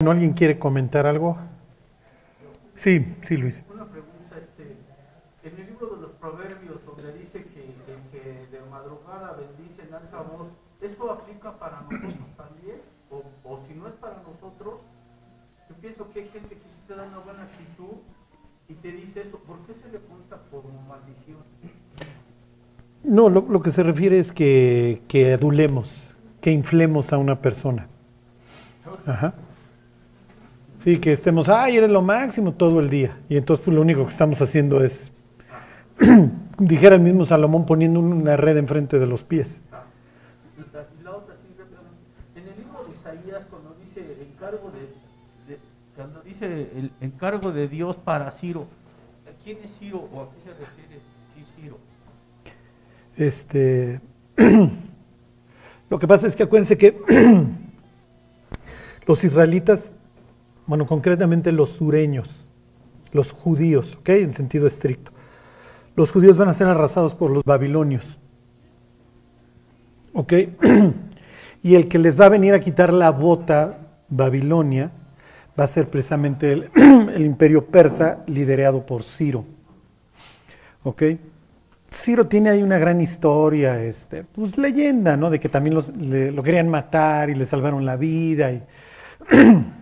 ¿No alguien quiere comentar algo? Sí, sí, Luis. Una pregunta, este, en el libro de los proverbios donde dice que el que de madrugada bendice en alta voz, ¿eso aplica para nosotros también? O, o si no es para nosotros, yo pienso que hay gente que sí te da una buena actitud y te dice eso, ¿por qué se le cuenta como maldición? No, lo, lo que se refiere es que, que adulemos, que inflemos a una persona. Ajá. Sí, que estemos, ay, eres lo máximo todo el día. Y entonces pues, lo único que estamos haciendo es, dijera el mismo Salomón, poniendo una red enfrente de los pies. La, otra, en el libro de Isaías, cuando dice el encargo de, de- cuando dice el encargo de Dios para Ciro, ¿a quién es Ciro o a qué se refiere Ciro? Este, lo que pasa es que acuérdense que los israelitas, bueno, concretamente los sureños, los judíos, ¿ok? En sentido estricto, los judíos van a ser arrasados por los babilonios, ¿ok? Y el que les va a venir a quitar la bota, Babilonia, va a ser precisamente el, el imperio persa liderado por Ciro, ¿ok? Ciro tiene ahí una gran historia, este, pues leyenda, ¿no? De que también los- lo querían matar y le salvaron la vida. Y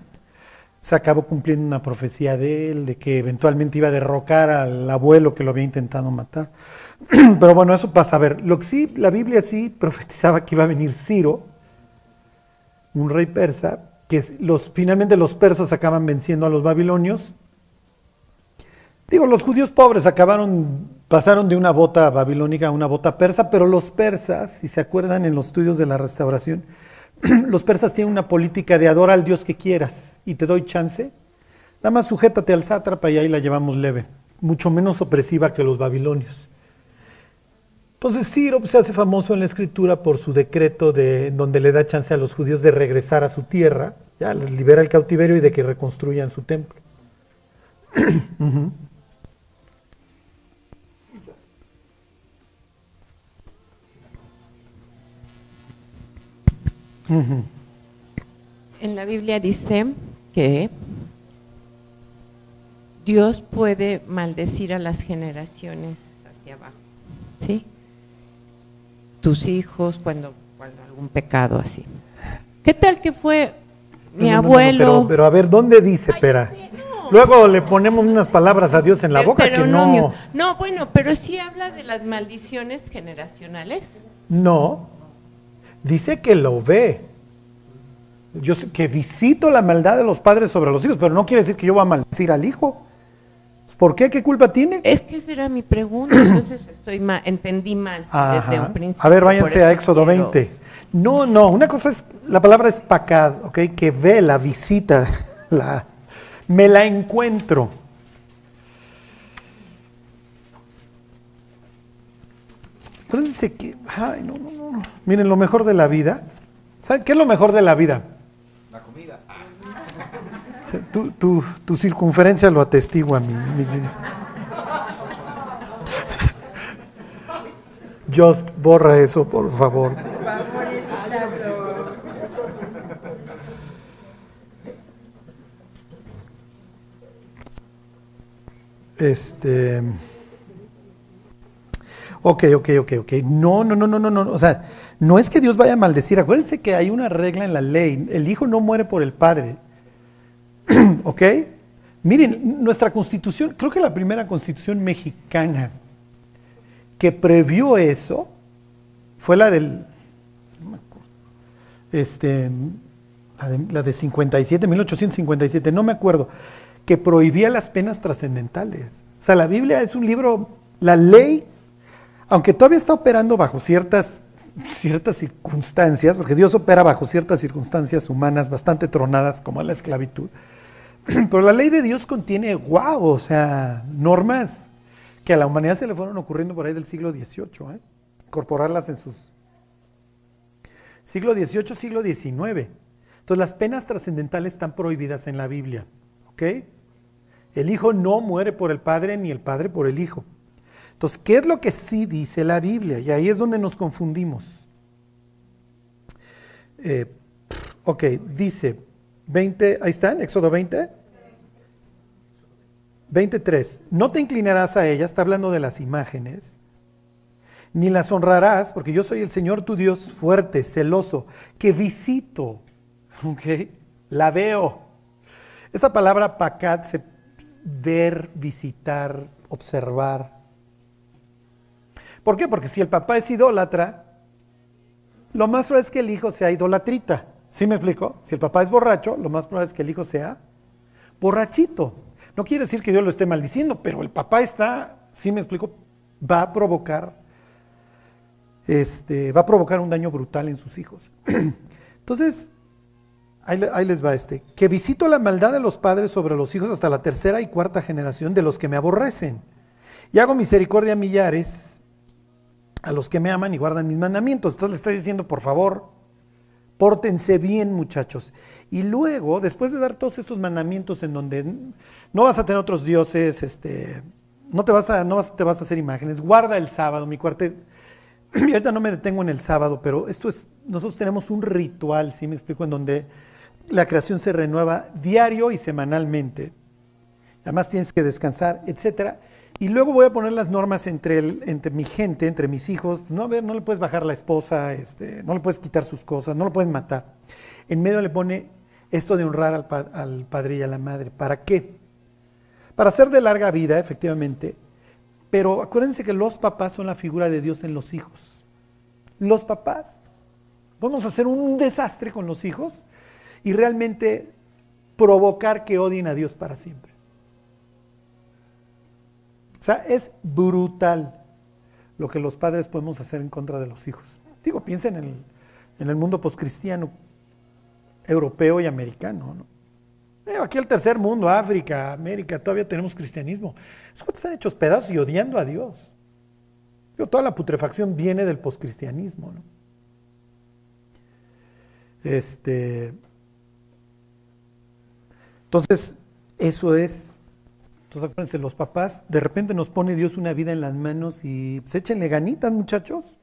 se acabó cumpliendo una profecía de él, de que eventualmente iba a derrocar al abuelo que lo había intentado matar. Pero bueno, eso pasa a ver. Lo que sí, la Biblia sí profetizaba que iba a venir Ciro, un rey persa, que los, finalmente los persas acaban venciendo a los babilonios Digo, los judíos pobres acabaron, pasaron de una bota babilónica a una bota persa, pero los persas, si se acuerdan en los estudios de la restauración, los persas tienen una política de adora al Dios que quieras y te doy chance. Nada más sujétate al sátrapa y ahí la llevamos leve, mucho menos opresiva que los babilonios. Entonces Ciro pues, se hace famoso en la escritura por su decreto de, donde le da chance a los judíos de regresar a su tierra, ya les libera el cautiverio y de que reconstruyan su templo. En la Biblia dice que Dios puede maldecir a las generaciones hacia abajo, ¿sí? Tus hijos cuando, cuando algún pecado así. ¿Qué tal que fue mi No, no, no, no, abuelo? pero, pero a ver, ¿dónde dice, Pera? no. Luego le ponemos unas palabras a Dios en la boca que Deuteronomios. no. No, bueno, pero sí habla de las maldiciones generacionales. No. Dice que lo ve. Yo sé que visito la maldad de los padres sobre los hijos, pero no quiere decir que yo voy a maldecir al hijo. ¿Por qué? ¿Qué culpa tiene? Es que esa era mi pregunta, entonces estoy mal, entendí mal desde un principio. A ver, váyanse a Éxodo quiero- 20. No, no, una cosa es, la palabra es pacad, ¿ok? Que ve, la visita, la, me la encuentro. Acuérdense que, ay, no, no, no. Miren, lo mejor de la vida, ¿saben qué es lo mejor de la vida? La comida. Tu, tu- tu circunferencia lo atestigua, mi, mi. Just borra eso, por favor. Este. Ok, ok, ok, ok. No, no, no, no, no, no. O sea, no es que Dios vaya a maldecir. Acuérdense que hay una regla en la ley. El hijo no muere por el padre. ¿Ok? Miren, nuestra constitución, creo que la primera constitución mexicana que previó eso fue la del. Este, la de, la de 57, 1857, no me acuerdo, que prohibía las penas trascendentales. O sea, la Biblia es un libro, la ley, aunque todavía está operando bajo ciertas, ciertas circunstancias, porque Dios opera bajo ciertas circunstancias humanas bastante tronadas, como la esclavitud, pero la ley de Dios contiene, wow, o sea, normas que a la humanidad se le fueron ocurriendo por ahí del siglo XVIII, ¿eh? incorporarlas en sus siglo XVIII, siglo XIX. Entonces las penas trascendentales están prohibidas en la Biblia, ¿ok? El hijo no muere por el padre ni el padre por el hijo. Entonces, ¿qué es lo que sí dice la Biblia? Y ahí es donde nos confundimos. Eh, ok, dice, 20, ahí están, Éxodo 20. 23. No te inclinarás a ellas, está hablando de las imágenes, ni las honrarás, porque yo soy el Señor tu Dios fuerte, celoso, que visito, ¿ok? La veo. Esta palabra pacat se ver, visitar, observar. ¿Por qué? Porque si el papá es idólatra, lo más probable es que el hijo sea idolatrita. ¿Sí me explico? Si el papá es borracho, lo más probable es que el hijo sea borrachito. No quiere decir que Dios lo esté maldiciendo, pero el papá está, ¿sí me explico? Va a provocar, este, va a provocar un daño brutal en sus hijos. Entonces, ahí, ahí les va este, que visito la maldad de los padres sobre los hijos hasta la tercera y cuarta generación de los que me aborrecen. Y hago misericordia a millares, a los que me aman y guardan mis mandamientos. Entonces le está diciendo, por favor, pórtense bien muchachos. Y luego, después de dar todos estos mandamientos en donde no vas a tener otros dioses, este, no, te vas, a, no vas, te vas a hacer imágenes, guarda el sábado, mi cuarto. Y ahorita no me detengo en el sábado, pero esto es, nosotros tenemos un ritual, ¿sí me explico? En donde la creación se renueva diario y semanalmente. Además tienes que descansar, etcétera. Y luego voy a poner las normas entre, entre mi gente, entre mis hijos. No, a ver, no le puedes bajar la esposa, este, no le puedes quitar sus cosas, no lo puedes matar. En medio le pone esto de honrar al, al padre y a la madre. ¿Para qué? Para ser de larga vida, efectivamente. Pero acuérdense que los papás son la figura de Dios en los hijos. Los papás. Vamos a hacer un desastre con los hijos y realmente provocar que odien a Dios para siempre. O sea, es brutal lo que los padres podemos hacer en contra de los hijos. Digo, piensen en el, en el mundo poscristiano, europeo y americano. ¿no? Aquí el tercer mundo, África, América, todavía tenemos cristianismo. Esos están hechos pedazos y odiando a Dios. Digo, toda la putrefacción viene del poscristianismo. ¿no? Este, entonces, eso es. Entonces, acuérdense, los papás, de repente nos pone Dios una vida en las manos y pues échenle ganitas, muchachos.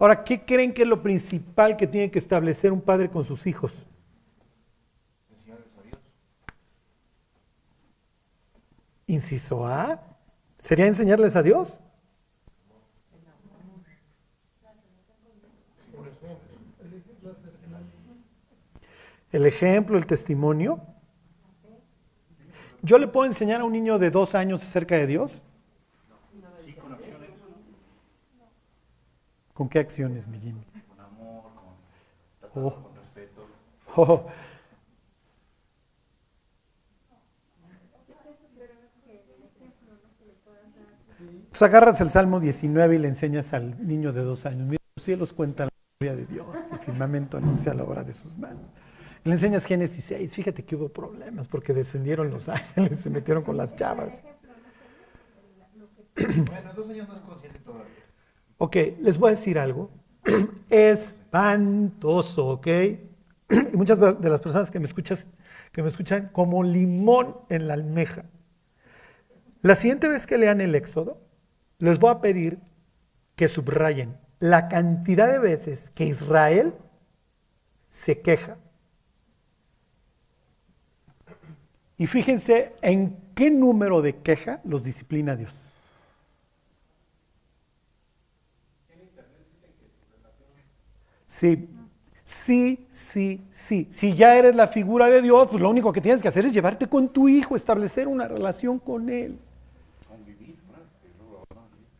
Ahora, ¿qué creen que es lo principal que tiene que establecer un padre con sus hijos? Inciso A, ¿sería enseñarles a Dios? El ejemplo, el testimonio. ¿Yo le puedo enseñar a un niño de dos años acerca de Dios? ¿Con qué acciones, mi Jimmy? con amor, con, Oh. con respeto. Oh, Pues agarras el Salmo 19 y le enseñas al niño de dos años. Mira, los cielos cuentan la gloria de Dios, el firmamento anuncia la obra de sus manos. Le enseñas Génesis 6, fíjate que hubo problemas porque descendieron los ángeles, se metieron con las chavas. Bueno, dos años no es consciente todavía. Ok, les voy a decir algo. Espantoso, ¿ok? Y muchas de las personas que me, escuchas, que me escuchan como limón en la almeja. La siguiente vez que lean el Éxodo, les voy a pedir que subrayen la cantidad de veces que Israel se queja. Y fíjense en qué número de queja los disciplina Dios. Sí, sí, sí, sí. Si ya eres la figura de Dios, pues lo único que tienes que hacer es llevarte con tu hijo, establecer una relación con él.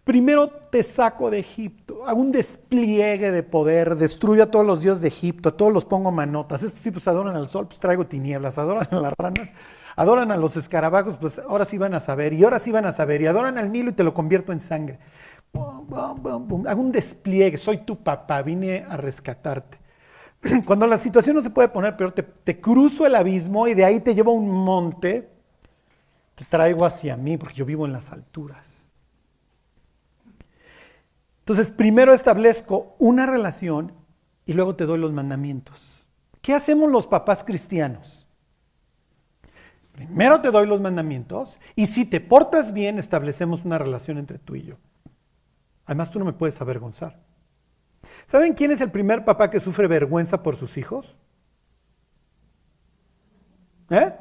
Primero te saco de Egipto, hago un despliegue de poder, destruyo a todos los dioses de Egipto, a todos los pongo manotas. Estos tipos adoran al sol, pues traigo tinieblas, adoran a las ranas, adoran a los escarabajos, pues ahora sí van a saber, y ahora sí van a saber, y adoran al Nilo y te lo convierto en sangre. Hago un despliegue, soy tu papá, vine a rescatarte. Cuando la situación no se puede poner peor, te, te cruzo el abismo y de ahí te llevo a un monte, te traigo hacia mí, porque yo vivo en las alturas. Entonces, primero establezco una relación y luego te doy los mandamientos. ¿Qué hacemos los papás cristianos? Primero te doy los mandamientos y si te portas bien, establecemos una relación entre tú y yo. Además, tú no me puedes avergonzar. ¿Saben quién es el primer papá que sufre vergüenza por sus hijos? ¿Eh?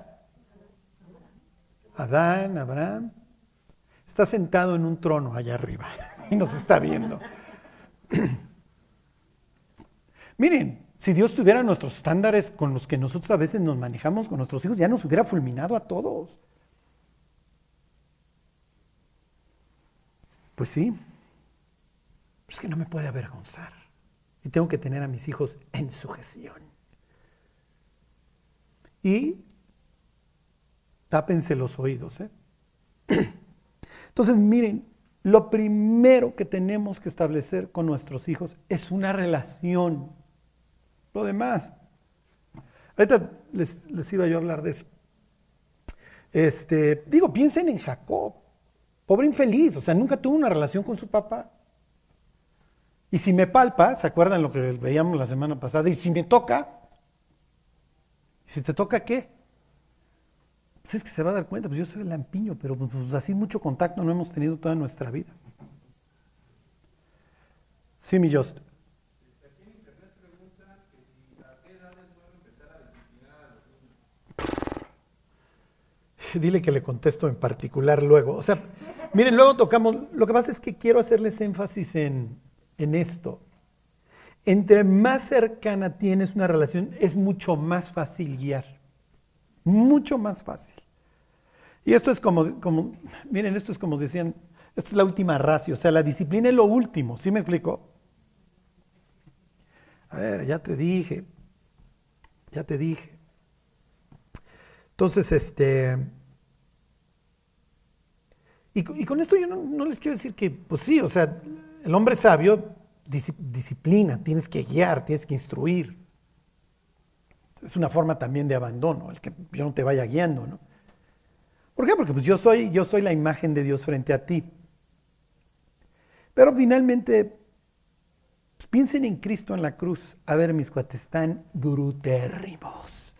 Adán, Abraham. Está sentado en un trono allá arriba y nos está viendo. Miren, si Dios tuviera nuestros estándares con los que nosotros a veces nos manejamos con nuestros hijos, ya nos hubiera fulminado a todos. Pues sí, es que no me puede avergonzar. Y tengo que tener a mis hijos en sujeción. Y tápense los oídos. ¿eh? Entonces, miren, lo primero que tenemos que establecer con nuestros hijos es una relación. Lo demás. Ahorita les, iba yo a hablar de eso. Este, digo, piensen en Jacob. Pobre infeliz, o sea, nunca tuvo una relación con su papá. Y si me palpa, ¿se acuerdan lo que veíamos la semana pasada? Y si me toca, ¿y si te toca qué? Pues es que se va a dar cuenta, pues yo soy el lampiño, pero pues así mucho contacto no hemos tenido toda nuestra vida. Sí, mi Just. Dile que le contesto en particular luego. O sea, miren, luego tocamos. Lo que pasa es que quiero hacerles énfasis en, en esto. Entre más cercana tienes una relación, es mucho más fácil guiar. Mucho más fácil. Y esto es como, como, miren, esto es como decían, esta es la última ratio, o sea, la disciplina es lo último, ¿sí me explico? A ver, ya te dije, ya te dije. Entonces, este, y, y con esto yo no, no, les quiero decir que, pues sí, o sea, el hombre sabio disciplina, tienes que guiar, tienes que instruir. Es una forma también de abandono, el que yo no te vaya guiando, ¿no? ¿Por qué? Porque pues yo soy, yo soy la imagen de Dios frente a ti. Pero finalmente, pues piensen en Cristo en la cruz. A ver, mis cuates están brutérrimos.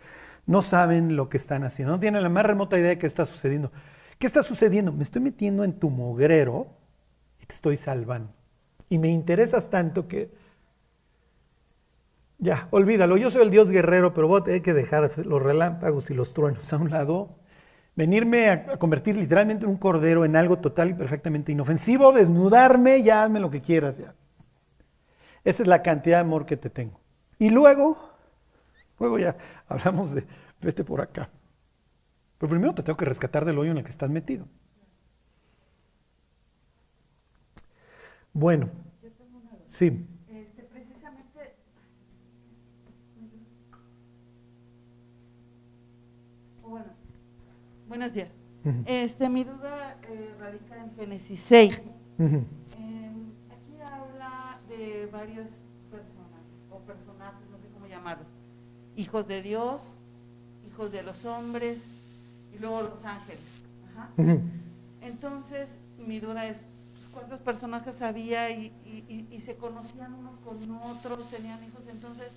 No saben lo que están haciendo, no tienen la más remota idea de qué está sucediendo. ¿Qué está sucediendo? Me estoy metiendo en tu mugrero y te estoy salvando. Y me interesas tanto que ya, olvídalo. Yo soy el Dios guerrero, pero voy a tener que dejar los relámpagos y los truenos a un lado. Venirme a, convertir literalmente en un cordero en algo total y perfectamente inofensivo, desnudarme, ya hazme lo que quieras. Ya. Esa es la cantidad de amor que te tengo. Y luego, luego ya hablamos de vete por acá. Pero primero te tengo que rescatar del hoyo en el que estás metido. Bueno, sí. Este, precisamente, bueno, buenos días. Este, mi duda eh, radica en Génesis 6. Ujú. Eh, aquí habla de varias personas o personajes, no sé cómo llamarlos. Hijos de Dios, hijos de los hombres y luego los ángeles. Ajá. Entonces, mi duda es, pues, ¿cuántos personajes había y- y se conocían unos con otros, tenían hijos? Entonces,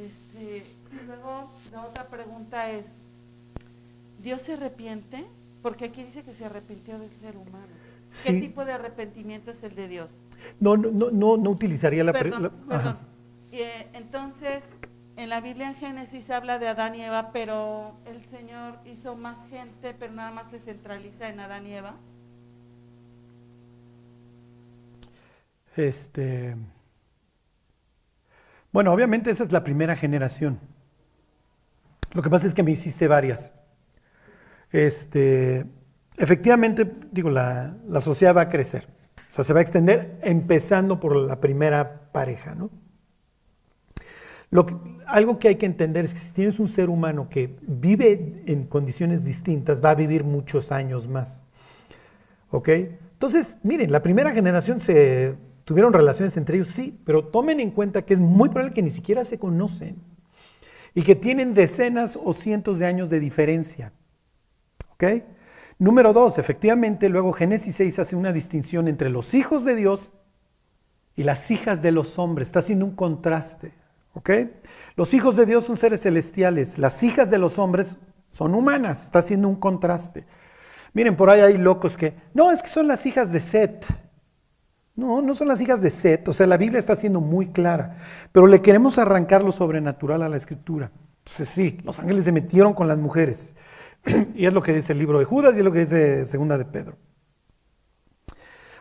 este, y luego la otra pregunta es, ¿Dios se arrepiente? Porque aquí dice que se arrepintió del ser humano. ¿Qué tipo de arrepentimiento es el de Dios? No, no, no, no, no utilizaría la... Perdón, la- perdón. eh, entonces, en la Biblia en Génesis habla de Adán y Eva, pero el Señor hizo más gente, pero nada más se centraliza en Adán y Eva. Este, bueno, obviamente esa es la primera generación. Lo que pasa es que me hiciste varias. Este, efectivamente, digo, la, sociedad va a crecer. O sea, se va a extender empezando por la primera pareja, ¿no? Lo que- algo que hay que entender es que si tienes un ser humano que vive en condiciones distintas, va a vivir muchos años más. ¿Ok? Entonces, miren, la primera generación se tuvieron relaciones entre ellos, sí, pero tomen en cuenta que es muy probable que ni siquiera se conocen y que tienen decenas o cientos de años de diferencia. Número dos, efectivamente, luego Génesis 6 hace una distinción entre los hijos de Dios y las hijas de los hombres. Está haciendo un contraste. Los hijos de Dios son seres celestiales, las hijas de los hombres son humanas. Está haciendo un contraste. Miren, por ahí hay locos que, no, es que son las hijas de Set. No, no son las hijas de Set. O sea, la Biblia está siendo muy clara. Pero le queremos arrancar lo sobrenatural a la escritura. Entonces sí, los ángeles se metieron con las mujeres. y es lo que dice el libro de Judas y es lo que dice segunda de Pedro.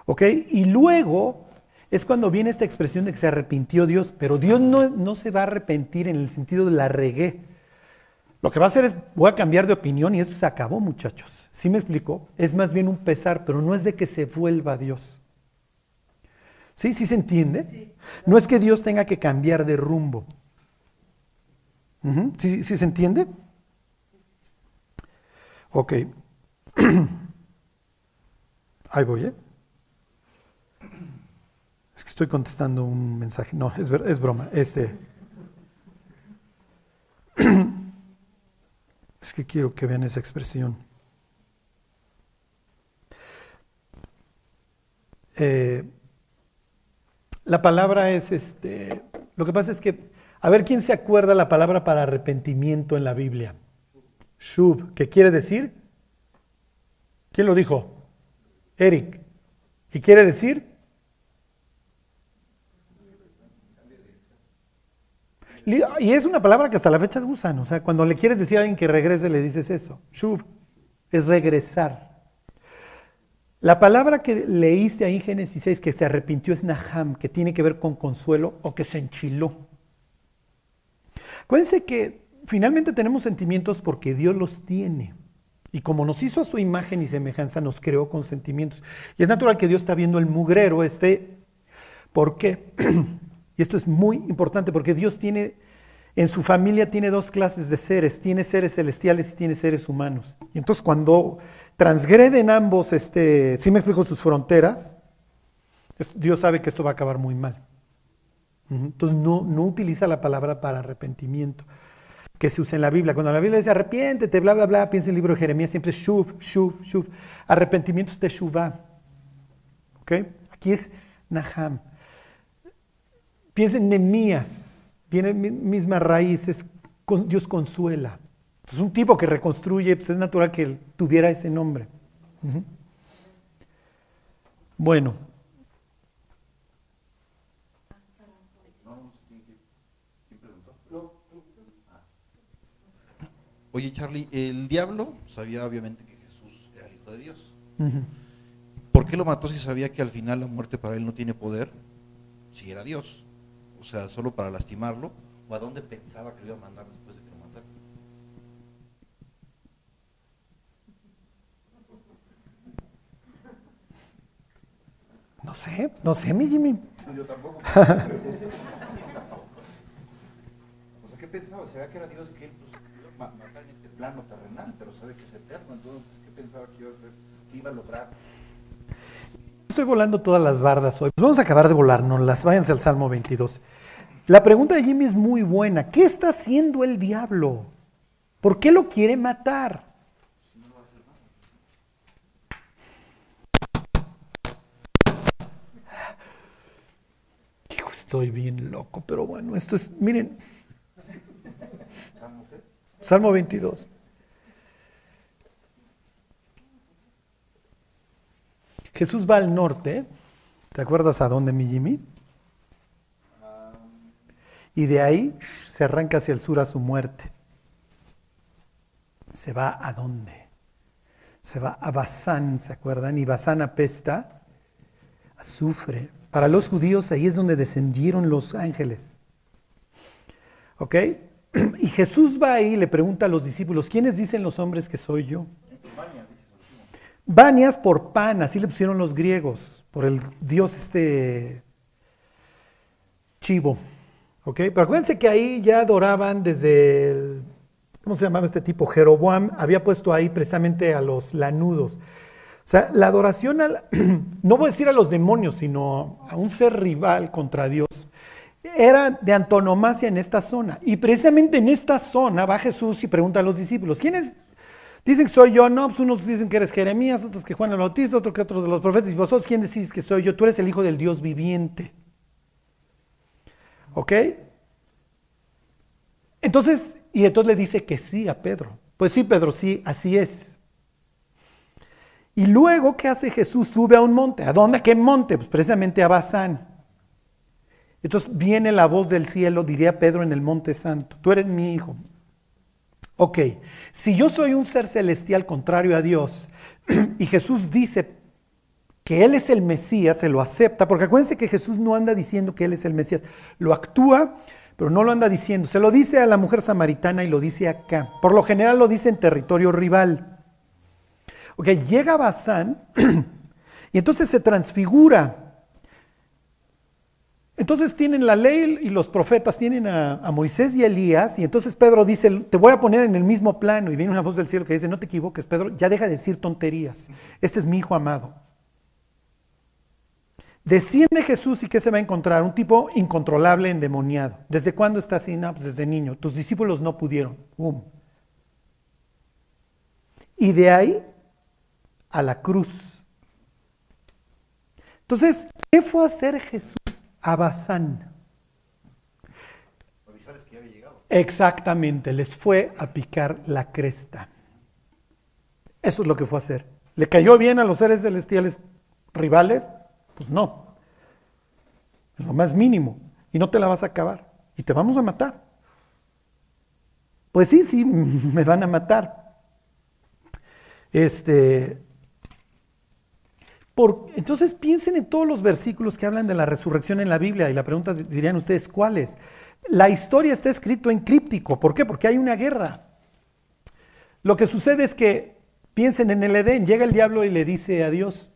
¿Ok? Y luego es cuando viene esta expresión de que se arrepintió Dios, pero Dios no, no se va a arrepentir en el sentido de la regué. Lo que va a hacer es, voy a cambiar de opinión y esto se acabó, muchachos. ¿Sí me explico? Es más bien un pesar, pero no es de que se vuelva Dios. ¿Sí? ¿Sí se entiende? No es que Dios tenga que cambiar de rumbo. ¿Sí, ¿Sí se entiende? Ok. Ahí voy, ¿eh? Es que estoy contestando un mensaje. No, es, es broma. Este. Es que quiero que vean esa expresión. Eh, la palabra es este. Lo que pasa es que, a ver quién se acuerda la palabra para arrepentimiento en la Biblia. Shub, ¿qué quiere decir? ¿Quién lo dijo? Eric. ¿Y quiere decir? Y es una palabra que hasta la fecha usan. O sea, cuando le quieres decir a alguien que regrese, le dices eso. Shub es regresar. La palabra que leíste ahí en Génesis 6, que se arrepintió, es Naham, que tiene que ver con consuelo o que se enchiló. Acuérdense que finalmente tenemos sentimientos porque Dios los tiene. Y como nos hizo a su imagen y semejanza, nos creó con sentimientos. Y es natural que Dios está viendo el mugrero este. ¿Por qué? y esto es muy importante porque Dios tiene, en su familia tiene dos clases de seres. Tiene seres celestiales y tiene seres humanos. Y entonces cuando transgreden ambos, este, si me explico sus fronteras, Dios sabe que esto va a acabar muy mal. Entonces no, no utiliza la palabra para arrepentimiento que se usa en la Biblia. Cuando la Biblia dice arrepiéntete, bla, bla, bla, piensa en el libro de Jeremías, siempre es shuv, shuv, shuv. Arrepentimiento es teshuvah. ¿Ok? Aquí es naham. Piensa en Nemías, viene mi- misma raíz, es con- Dios consuela. Entonces un tipo que reconstruye, pues es natural que él tuviera ese nombre. Bueno, Oye, Charlie, el diablo sabía obviamente que Jesús era el Hijo de Dios. ¿Por qué lo mató si sabía que al final la muerte para él no tiene poder? Si era Dios. O sea, solo para lastimarlo. ¿O a dónde pensaba que lo iba a mandar después de que lo matara? no sé, no sé, mi Jimmy. Yo tampoco. o sea, ¿qué pensaba? Sabía que era Dios que él pues, en este plano terrenal, pero sabe que es eterno. Entonces, ¿qué pensaba que iba a hacer? ¿Qué iba a lograr? Estoy volando todas las bardas hoy. Pues vamos a acabar de volárnoslas. Váyanse al Salmo 22. La pregunta de Jimmy es muy buena. ¿Qué está haciendo el diablo? ¿Por qué lo quiere matar? Hijo, estoy bien loco, pero bueno, esto es, miren, ¿Salmo qué? Salmo 22. Jesús va al norte. ¿Te acuerdas a dónde, mi? Y de ahí se arranca hacia el sur a su muerte. ¿Se va a dónde? Se va a Basán, ¿se acuerdan? Y Basán apesta, azufre. Para los judíos ahí es donde descendieron los ángeles. ¿Ok? Y Jesús va ahí y le pregunta a los discípulos, ¿quiénes dicen los hombres que soy yo? Banias por pan, así le pusieron los griegos, por el dios este chivo. Pero acuérdense que ahí ya adoraban desde el, ¿cómo se llamaba este tipo? Jeroboam había puesto ahí precisamente a los lanudos. O sea, la adoración, al, no voy a decir a los demonios, sino a un ser rival contra Dios, era de antonomasia en esta zona. Y precisamente en esta zona va Jesús y pregunta a los discípulos, ¿quiénes dicen que soy yo? No, pues unos dicen que eres Jeremías, otros que Juan el Bautista, otros que otros de los profetas. ¿Y vosotros quién decís que soy yo? Tú eres el Hijo del Dios viviente. ¿Ok? Entonces, y entonces le dice que sí a Pedro. Pues sí, Pedro, sí, así es. Y luego, ¿qué hace Jesús? Sube a un monte. ¿A dónde? ¿A qué monte? Pues precisamente a Bazán. Entonces viene la voz del cielo, diría Pedro en el monte santo. Tú eres mi hijo. Ok, si yo soy un ser celestial contrario a Dios y Jesús dice que Él es el Mesías, se lo acepta, porque acuérdense que Jesús no anda diciendo que Él es el Mesías, lo actúa, pero no lo anda diciendo. Se lo dice a la mujer samaritana y lo dice acá. Por lo general lo dice en territorio rival. Ok, llega Bazán y entonces se transfigura. Entonces tienen la ley y los profetas, tienen a, a, Moisés y Elías, y entonces Pedro dice, te voy a poner en el mismo plano, y viene una voz del cielo que dice, no te equivoques, Pedro, ya deja de decir tonterías, este es mi hijo amado. Desciende Jesús y ¿qué se va a encontrar? Un tipo incontrolable, endemoniado. ¿Desde cuándo está así? Pues desde niño. Tus discípulos no pudieron. Y de ahí a la cruz. Entonces, ¿qué fue a hacer Jesús a Bazán? que había llegado. Exactamente, les fue a picar la cresta. Eso es lo que fue a hacer. ¿Le cayó bien a los seres celestiales rivales? Pues no. En lo más mínimo. Y no te la vas a acabar. Y te vamos a matar. Pues sí, sí, me van a matar. Este. Por, entonces piensen en todos los versículos que hablan de la resurrección en la Biblia y la pregunta dirían ustedes cuáles. La historia está escrito en críptico. ¿Por qué? Porque hay una guerra. Lo que sucede es que piensen en el Edén, llega el diablo y le dice a Dios,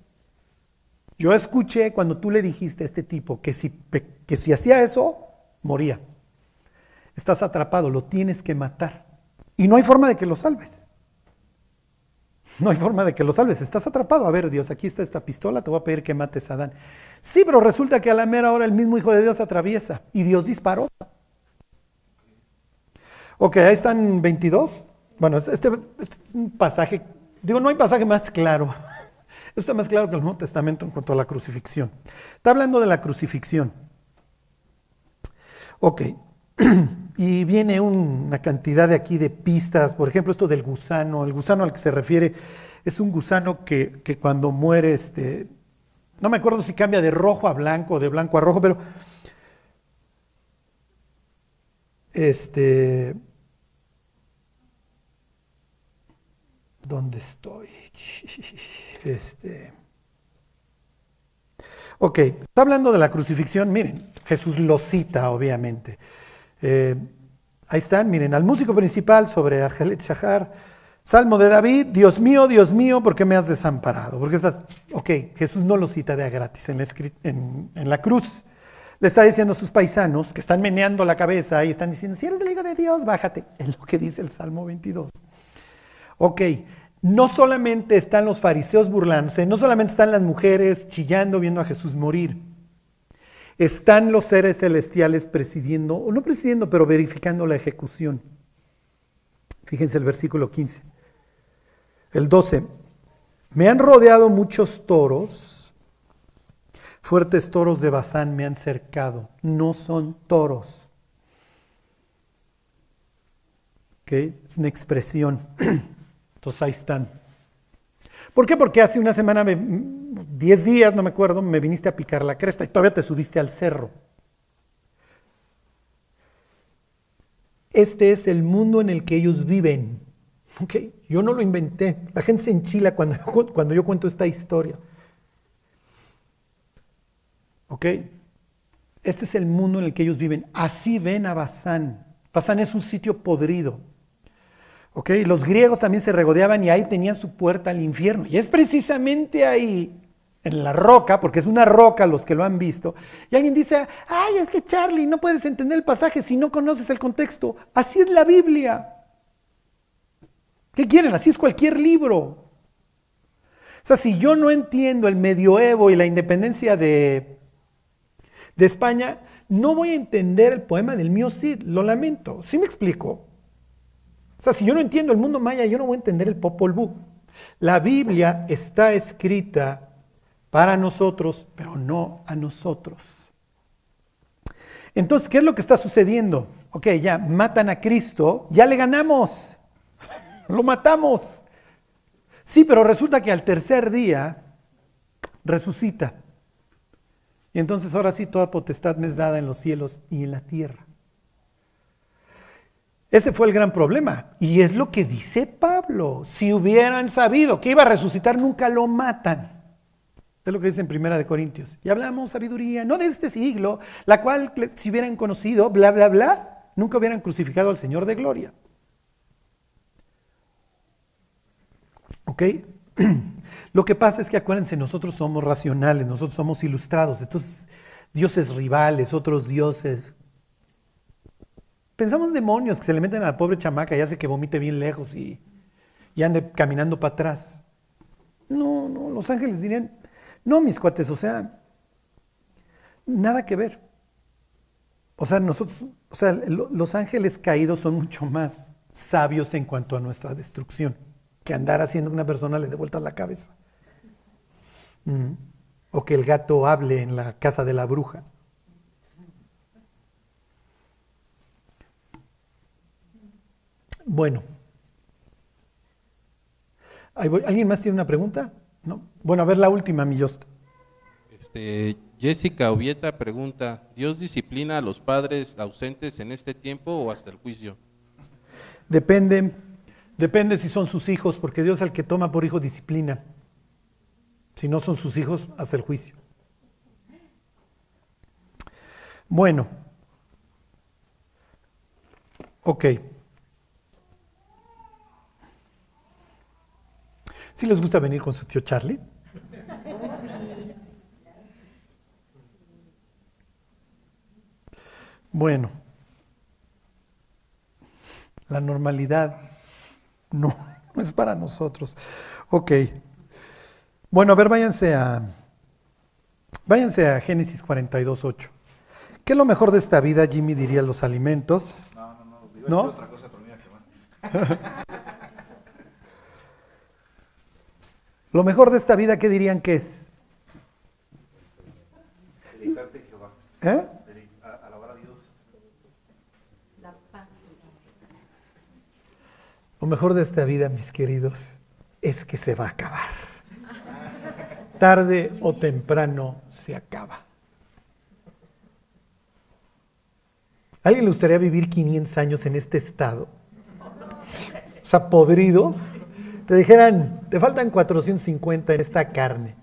yo escuché cuando tú le dijiste a este tipo que si, que si hacía eso, moría. Estás atrapado, lo tienes que matar. Y no hay forma de que lo salves. No hay forma de que lo salves. Estás atrapado. A ver, Dios, aquí está esta pistola, te voy a pedir que mates a Adán. Sí, pero resulta que a la mera hora el mismo Hijo de Dios atraviesa y Dios disparó. Ok, ahí están 22. Bueno, este, este es un pasaje, digo, no hay pasaje más claro esto está más claro que el Nuevo Testamento en cuanto a la crucifixión. Está hablando de la crucifixión. Ok. Y viene una cantidad de aquí de pistas, por ejemplo, esto del gusano. El gusano al que se refiere es un gusano que, que cuando muere, este, no me acuerdo si cambia de rojo a blanco o de blanco a rojo, pero este, ¿dónde estoy? Este. Ok, está hablando de la crucifixión. Miren, Jesús lo cita, obviamente. Eh, ahí están, miren, al músico principal sobre Ajelet Shahar, Salmo de David, Dios mío, Dios mío, ¿por qué me has desamparado? Porque estás, ok, Jesús no lo cita de a gratis en la, en, la cruz. Le está diciendo a sus paisanos que están meneando la cabeza y están diciendo, si eres el Hijo de Dios, bájate. Es lo que dice el Salmo 22. Ok, no solamente están los fariseos burlándose, no solamente están las mujeres chillando viendo a Jesús morir, están los seres celestiales presidiendo, o no presidiendo, pero verificando la ejecución. Fíjense el versículo 15. El 12. Me han rodeado muchos toros, fuertes toros de Bazán me han cercado, no son toros. Es una expresión. Entonces ahí están. ¿Por qué? Porque hace una semana, 10 días, no me acuerdo, me viniste a picar la cresta y todavía te subiste al cerro. Este es el mundo en el que ellos viven. Yo no lo inventé. La gente se enchila cuando, cuando yo cuento esta historia. ¿Ok? Este es el mundo en el que ellos viven. Así ven a Bazán. Bazán es un sitio podrido. Los griegos también se regodeaban y ahí tenían su puerta al infierno. Y es precisamente ahí, en la roca, porque es una roca los que lo han visto. Y alguien dice, ay, es que Charlie, no puedes entender el pasaje si no conoces el contexto. Así es la Biblia. ¿Qué quieren? Así es cualquier libro. O sea, si yo no entiendo el medioevo y la independencia de, de España, no voy a entender el poema del mío Cid, lo lamento. ¿Sí me explico? Sea, si yo no entiendo el mundo maya, yo no voy a entender el Popol Vuh. La Biblia está escrita para nosotros, pero no a nosotros. Entonces, ¿qué es lo que está sucediendo? Ok, ya matan a Cristo, ya le ganamos, lo matamos. Sí, pero resulta que al tercer día resucita. Y entonces ahora sí toda potestad me es dada en los cielos y en la tierra. Ese fue el gran problema. Y es lo que dice Pablo. Si hubieran sabido que iba a resucitar, nunca lo matan. Es lo que dice en Primera de Corintios. Y hablamos sabiduría, no de este siglo, la cual si hubieran conocido, bla, bla, bla, nunca hubieran crucificado al Señor de gloria. ¿Ok? Lo que pasa es que acuérdense, nosotros somos racionales, nosotros somos ilustrados, entonces dioses rivales, otros dioses. Pensamos demonios que se le meten a la pobre chamaca y hace que vomite bien lejos y, y ande caminando para atrás. No, no, los ángeles dirían, no, mis cuates, o sea, nada que ver. O sea, nosotros, o sea, los ángeles caídos son mucho más sabios en cuanto a nuestra destrucción que andar haciendo que una persona le dé vueltas la cabeza. Mm. O que el gato hable en la casa de la bruja. Bueno. ¿Alguien más tiene una pregunta? ¿No? Bueno, a ver la última, mi Este, Jessica Ovieta pregunta, ¿Dios disciplina a los padres ausentes en este tiempo o hasta el juicio? Depende Depende si son sus hijos, porque Dios al que toma por hijo disciplina. Si no son sus hijos, hace el juicio. Bueno. Ok. ¿Sí les gusta venir con su tío Charlie? Bueno, la normalidad no, no es para nosotros. Ok. Bueno, a ver, váyanse a, váyanse a Génesis 42, 8. ¿Qué es lo mejor de esta vida, Jimmy diría los alimentos? No, no, no. ¿No? Otra cosa, lo mejor de esta vida, ¿qué dirían que es? ¿Eh? Lo mejor de esta vida, mis queridos, es que se va a acabar. Tarde o temprano se acaba. alguien le gustaría vivir 500 años en este estado? O sea, podridos. Te dijeran, te faltan 450 en esta carne.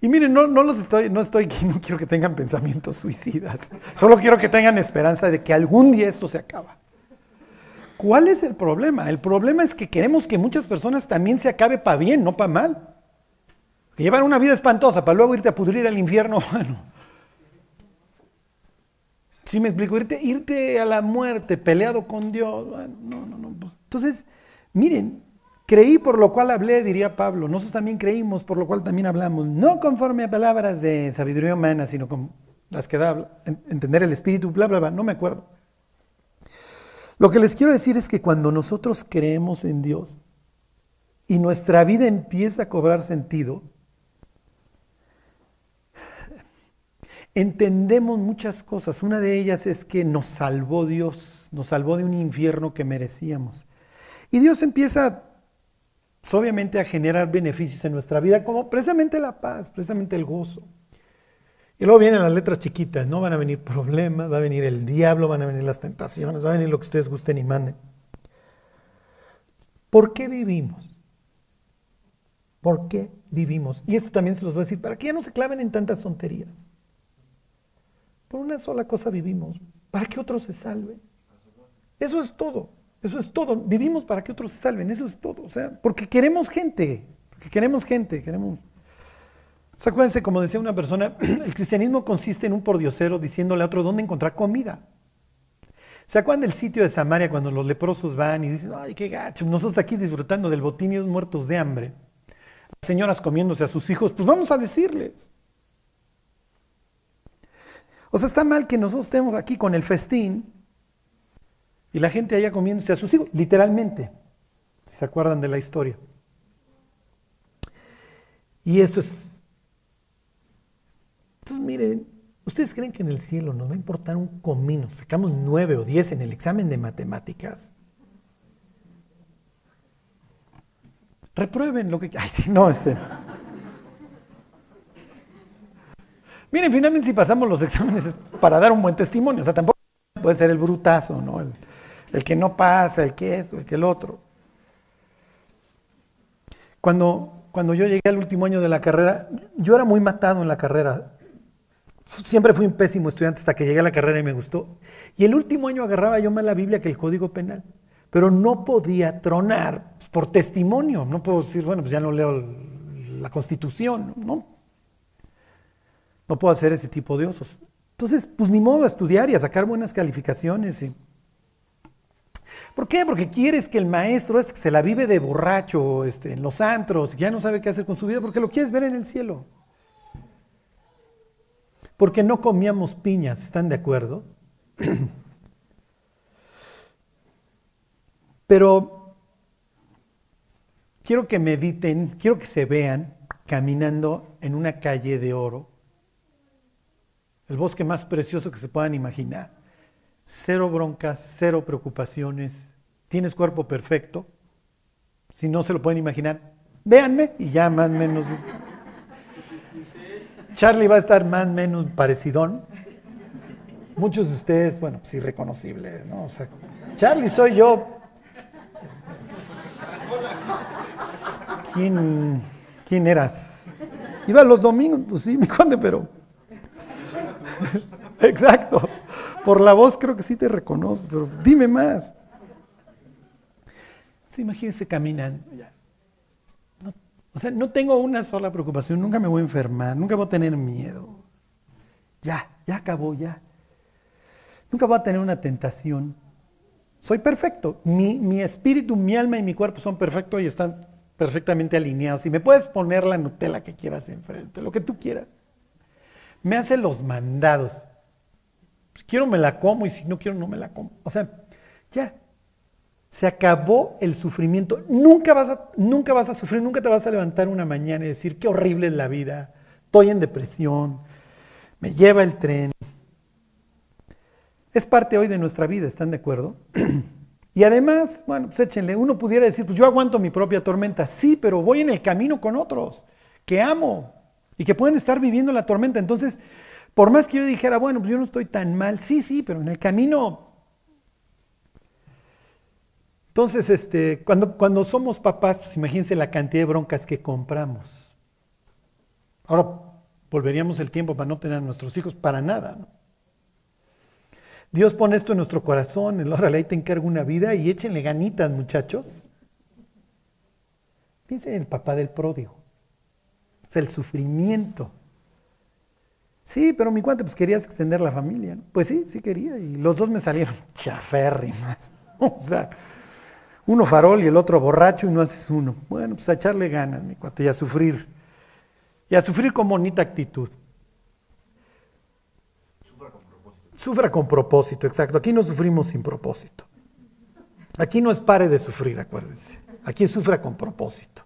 Y miren, no, no los estoy, no estoy no quiero que tengan pensamientos suicidas. Solo quiero que tengan esperanza de que algún día esto se acaba. ¿Cuál es el problema? El problema es que queremos que muchas personas también se acabe para bien, no para mal. Que llevan una vida espantosa para luego irte a pudrir al infierno. Bueno. Si me explico, irte, irte a la muerte peleado con Dios. no, no, no. Pues, entonces, miren, Creí por lo cual hablé, diría Pablo. Nosotros también creímos por lo cual también hablamos. No conforme a palabras de sabiduría humana, sino con las que da entender el espíritu, bla, bla, bla. No me acuerdo. Lo que les quiero decir es que cuando nosotros creemos en Dios y nuestra vida empieza a cobrar sentido, entendemos muchas cosas. Una de ellas es que nos salvó Dios, nos salvó de un infierno que merecíamos. Y Dios empieza pues, obviamente a generar beneficios en nuestra vida, como precisamente la paz, precisamente el gozo. Y luego vienen las letras chiquitas, ¿no? Van a venir problemas, va a venir el diablo, van a venir las tentaciones, va a venir lo que ustedes gusten y manden. ¿Por qué vivimos? ¿Por qué vivimos? Y esto también se los voy a decir, para que ya no se claven en tantas tonterías. Por una sola cosa vivimos, para que otros se salven. Eso es todo. Eso es todo. Vivimos para que otros se salven. Eso es todo. O sea, porque queremos gente. Porque queremos gente. Queremos. O acuérdense, como decía una persona, el cristianismo consiste en un pordiosero diciéndole a otro dónde encontrar comida. ¿Se acuerdan del sitio de Samaria cuando los leprosos van y dicen, ay, qué gacho, nosotros aquí disfrutando del botín y muertos de hambre? Las señoras comiéndose a sus hijos, pues vamos a decirles. O sea, está mal que nosotros estemos aquí con el festín y la gente allá comiéndose a sus hijos, literalmente, si se acuerdan de la historia. Y eso es... Entonces miren, ¿ustedes creen que en el cielo nos va a importar un comino? Sacamos nueve o diez en el examen de matemáticas. Reprueben lo que... Ay, sí, no, este... Miren, finalmente si pasamos los exámenes es para dar un buen testimonio, o sea, tampoco puede ser el brutazo, ¿no? El, el que no pasa, el que eso, el que el otro. Cuando, cuando yo llegué al último año de la carrera, yo era muy matado en la carrera. Siempre fui un pésimo estudiante hasta que llegué a la carrera y me gustó. Y el último año agarraba yo más la Biblia que el Código Penal. Pero no podía tronar por testimonio. No puedo decir, bueno, pues ya no leo la Constitución. No, no puedo hacer ese tipo de osos. Entonces, pues ni modo a estudiar y a sacar buenas calificaciones. ¿Por qué? Porque quieres que el maestro es que se la vive de borracho este, en los antros, que ya no sabe qué hacer con su vida, porque lo quieres ver en el cielo. Porque no comíamos piñas, ¿están de acuerdo? Pero quiero que mediten, quiero que se vean caminando en una calle de oro, el bosque más precioso que se puedan imaginar. Cero broncas, cero preocupaciones, tienes cuerpo perfecto, si no se lo pueden imaginar, véanme y ya más o menos. Charlie va a estar más o menos parecidón. Muchos de ustedes, bueno, pues irreconocibles, ¿no? O sea, Charlie soy yo. ¿Quién, quién eras? Iba los domingos, pues sí, mi conde, pero. Exacto. Por la voz creo que sí te reconozco, pero dime más. Sí, imagínense caminando. O sea, no tengo una sola preocupación, nunca me voy a enfermar, nunca voy a tener miedo. Ya, ya acabó, ya. Nunca voy a tener una tentación. Soy perfecto. Mi, mi espíritu, mi alma y mi cuerpo son perfectos y están perfectamente alineados. Y me puedes poner la Nutella que quieras enfrente, lo que tú quieras. Me hace los mandados. Pues quiero me la como y si no quiero no me la como. O sea, ya. Se acabó el sufrimiento. Nunca vas, a, nunca vas a sufrir, nunca te vas a levantar una mañana y decir, qué horrible es la vida, estoy en depresión, me lleva el tren. Es parte hoy de nuestra vida, ¿están de acuerdo? y además, bueno, pues échenle, uno pudiera decir, pues yo aguanto mi propia tormenta, sí, pero voy en el camino con otros que amo y que pueden estar viviendo la tormenta. Entonces, por más que yo dijera, bueno, pues yo no estoy tan mal, sí, sí, pero en el camino entonces, este, cuando, cuando somos papás, pues imagínense la cantidad de broncas que compramos. Ahora volveríamos el tiempo para no tener a nuestros hijos para nada. Dios pone esto en nuestro corazón, el órale, ahí te encargo una vida y échenle ganitas, muchachos. Piensen en el papá del pródigo. Es el sufrimiento. Sí, pero mi cuate, pues querías extender la familia. Pues sí, sí quería. Y los dos me salieron chaférrimas. O sea, uno farol y el otro borracho y no haces uno. Bueno, pues a echarle ganas, mi cuate, y a sufrir. Y a sufrir con bonita actitud. Sufra con propósito. Sufra con propósito, exacto. Aquí no sufrimos sin propósito. Aquí no es pare de sufrir, acuérdense. Aquí sufra con propósito.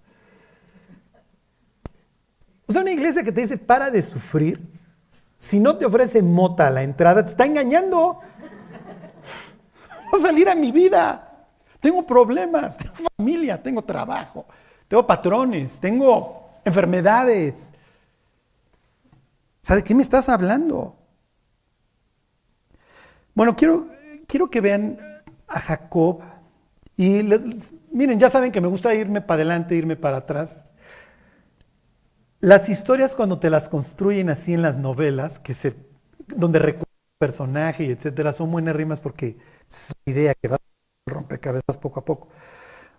O sea, una iglesia que te dice para de sufrir, si no te ofrece mota a la entrada, te está engañando. Va a salir a mi vida. Tengo problemas, tengo familia, tengo trabajo, tengo patrones, tengo enfermedades. ¿Sabe de qué me estás hablando? Bueno, quiero, quiero que vean a Jacob y miren, ya saben que me gusta irme para adelante, irme para atrás. Las historias cuando te las construyen así en las novelas, que se, donde personaje y etcétera, son buenas rimas porque es la idea que va rompecabezas poco a poco.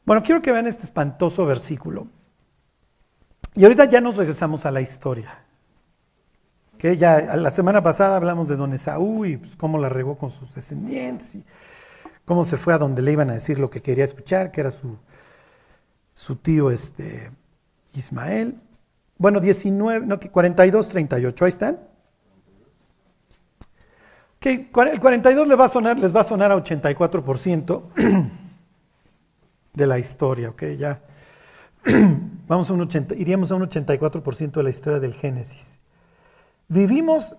Bueno, quiero que vean este espantoso versículo. Y ahorita ya nos regresamos a la historia. Que ya la semana pasada hablamos de don Esaú y pues, cómo la regó con sus descendientes y cómo se fue a donde le iban a decir lo que quería escuchar, que era su, su tío este, Ismael. Bueno, 19, no, 42, 38, ahí están. Que el 42 les va a sonar, les va a, sonar a 84% de la historia, ¿ok? Ya. Vamos a un 80, iríamos a un 84% de la historia del Génesis. Vivimos,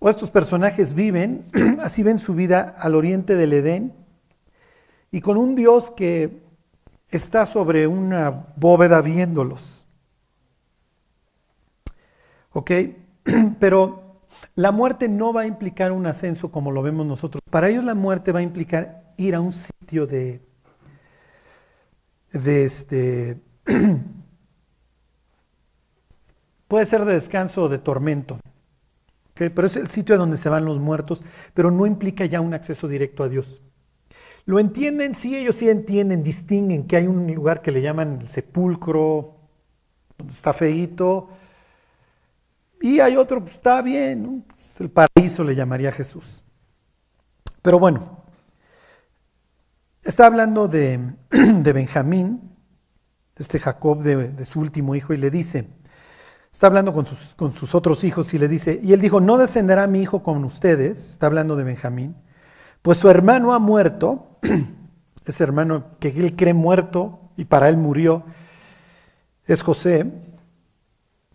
o estos personajes viven, así ven su vida al oriente del Edén, y con un Dios que está sobre una bóveda viéndolos. ¿Ok? pero la muerte no va a implicar un ascenso como lo vemos nosotros. Para ellos la muerte va a implicar ir a un sitio de, este, puede ser de descanso o de tormento. ¿ok? Pero es el sitio a donde se van los muertos, pero no implica ya un acceso directo a Dios. ¿Lo entienden? Sí, ellos sí entienden, distinguen que hay un lugar que le llaman el sepulcro, donde está feíto, y hay otro, pues, está bien. Pues, el paraíso le llamaría Jesús. Pero bueno, está hablando de, de Benjamín, este Jacob, de, de su último hijo, y le dice, está hablando con sus, con sus otros hijos y le dice, y él dijo, no descenderá mi hijo con ustedes, está hablando de Benjamín, pues su hermano ha muerto, ese hermano que él cree muerto y para él murió, es José,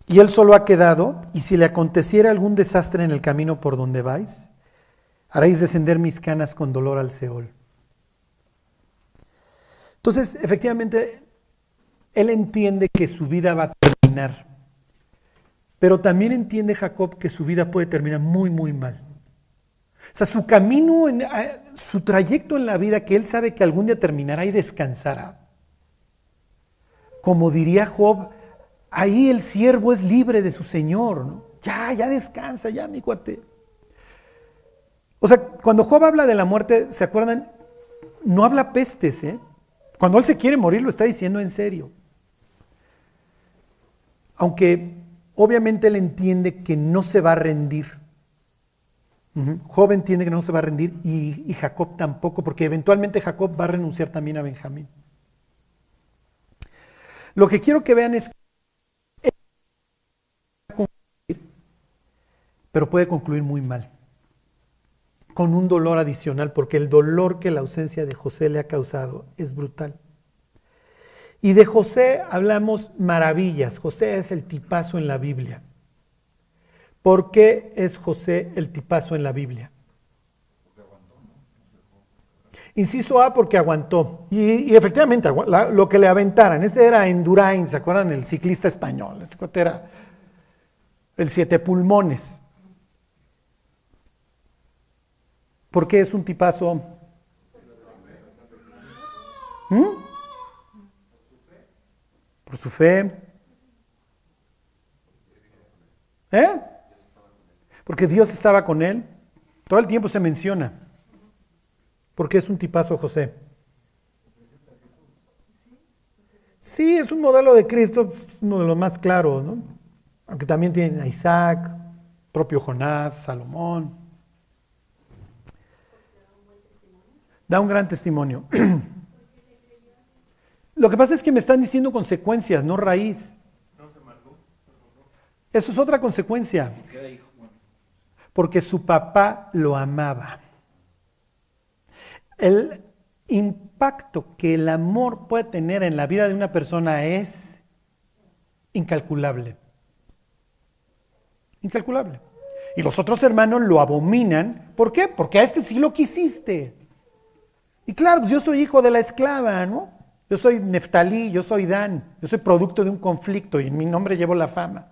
y él solo ha quedado, y si le aconteciera algún desastre en el camino por donde vais, haréis descender mis canas con dolor al Seol. Entonces, efectivamente, él entiende que su vida va a terminar, pero también entiende Jacob que su vida puede terminar muy, muy mal. O sea, su camino, en, su trayecto en la vida que él sabe que algún día terminará y descansará. Como diría Job, ahí el siervo es libre de su Señor. ¿no? Ya, ya descansa, ya, mi cuate. O sea, cuando Job habla de la muerte, ¿se acuerdan? No habla pestes, ¿eh? Cuando él se quiere morir, lo está diciendo en serio. Aunque obviamente él entiende que no se va a rendir. Job entiende que no se va a rendir y, y Jacob tampoco, porque eventualmente Jacob va a renunciar también a Benjamín. Lo que quiero que vean es que pero puede concluir muy mal, con un dolor adicional, porque el dolor que la ausencia de José le ha causado es brutal. Y de José hablamos maravillas. José es el tipazo en la Biblia. ¿Por qué es José el tipazo en la Biblia? Inciso A porque aguantó. Y, efectivamente, lo que le aventaran. Este era Endurain, ¿se acuerdan? El ciclista español. Este era el siete pulmones. ¿Por qué es un tipazo? ¿Mm? Por su fe. ¿Eh? Porque Dios estaba con él. Todo el tiempo se menciona. Porque es un tipazo José. Sí, es un modelo de Cristo, es uno de los más claros, ¿no? Aunque también tienen a Isaac, propio Jonás, Salomón. Da un gran testimonio. Lo que pasa es que me están diciendo consecuencias, no raíz. Eso es otra consecuencia. Porque su papá lo amaba. El impacto que el amor puede tener en la vida de una persona es incalculable. Incalculable. Y los otros hermanos lo abominan. ¿Por qué? Porque a este sí lo quisiste. Y claro, pues yo soy hijo de la esclava, ¿no? Yo soy Neftalí, yo soy Dan, yo soy producto de un conflicto y en mi nombre llevo la fama.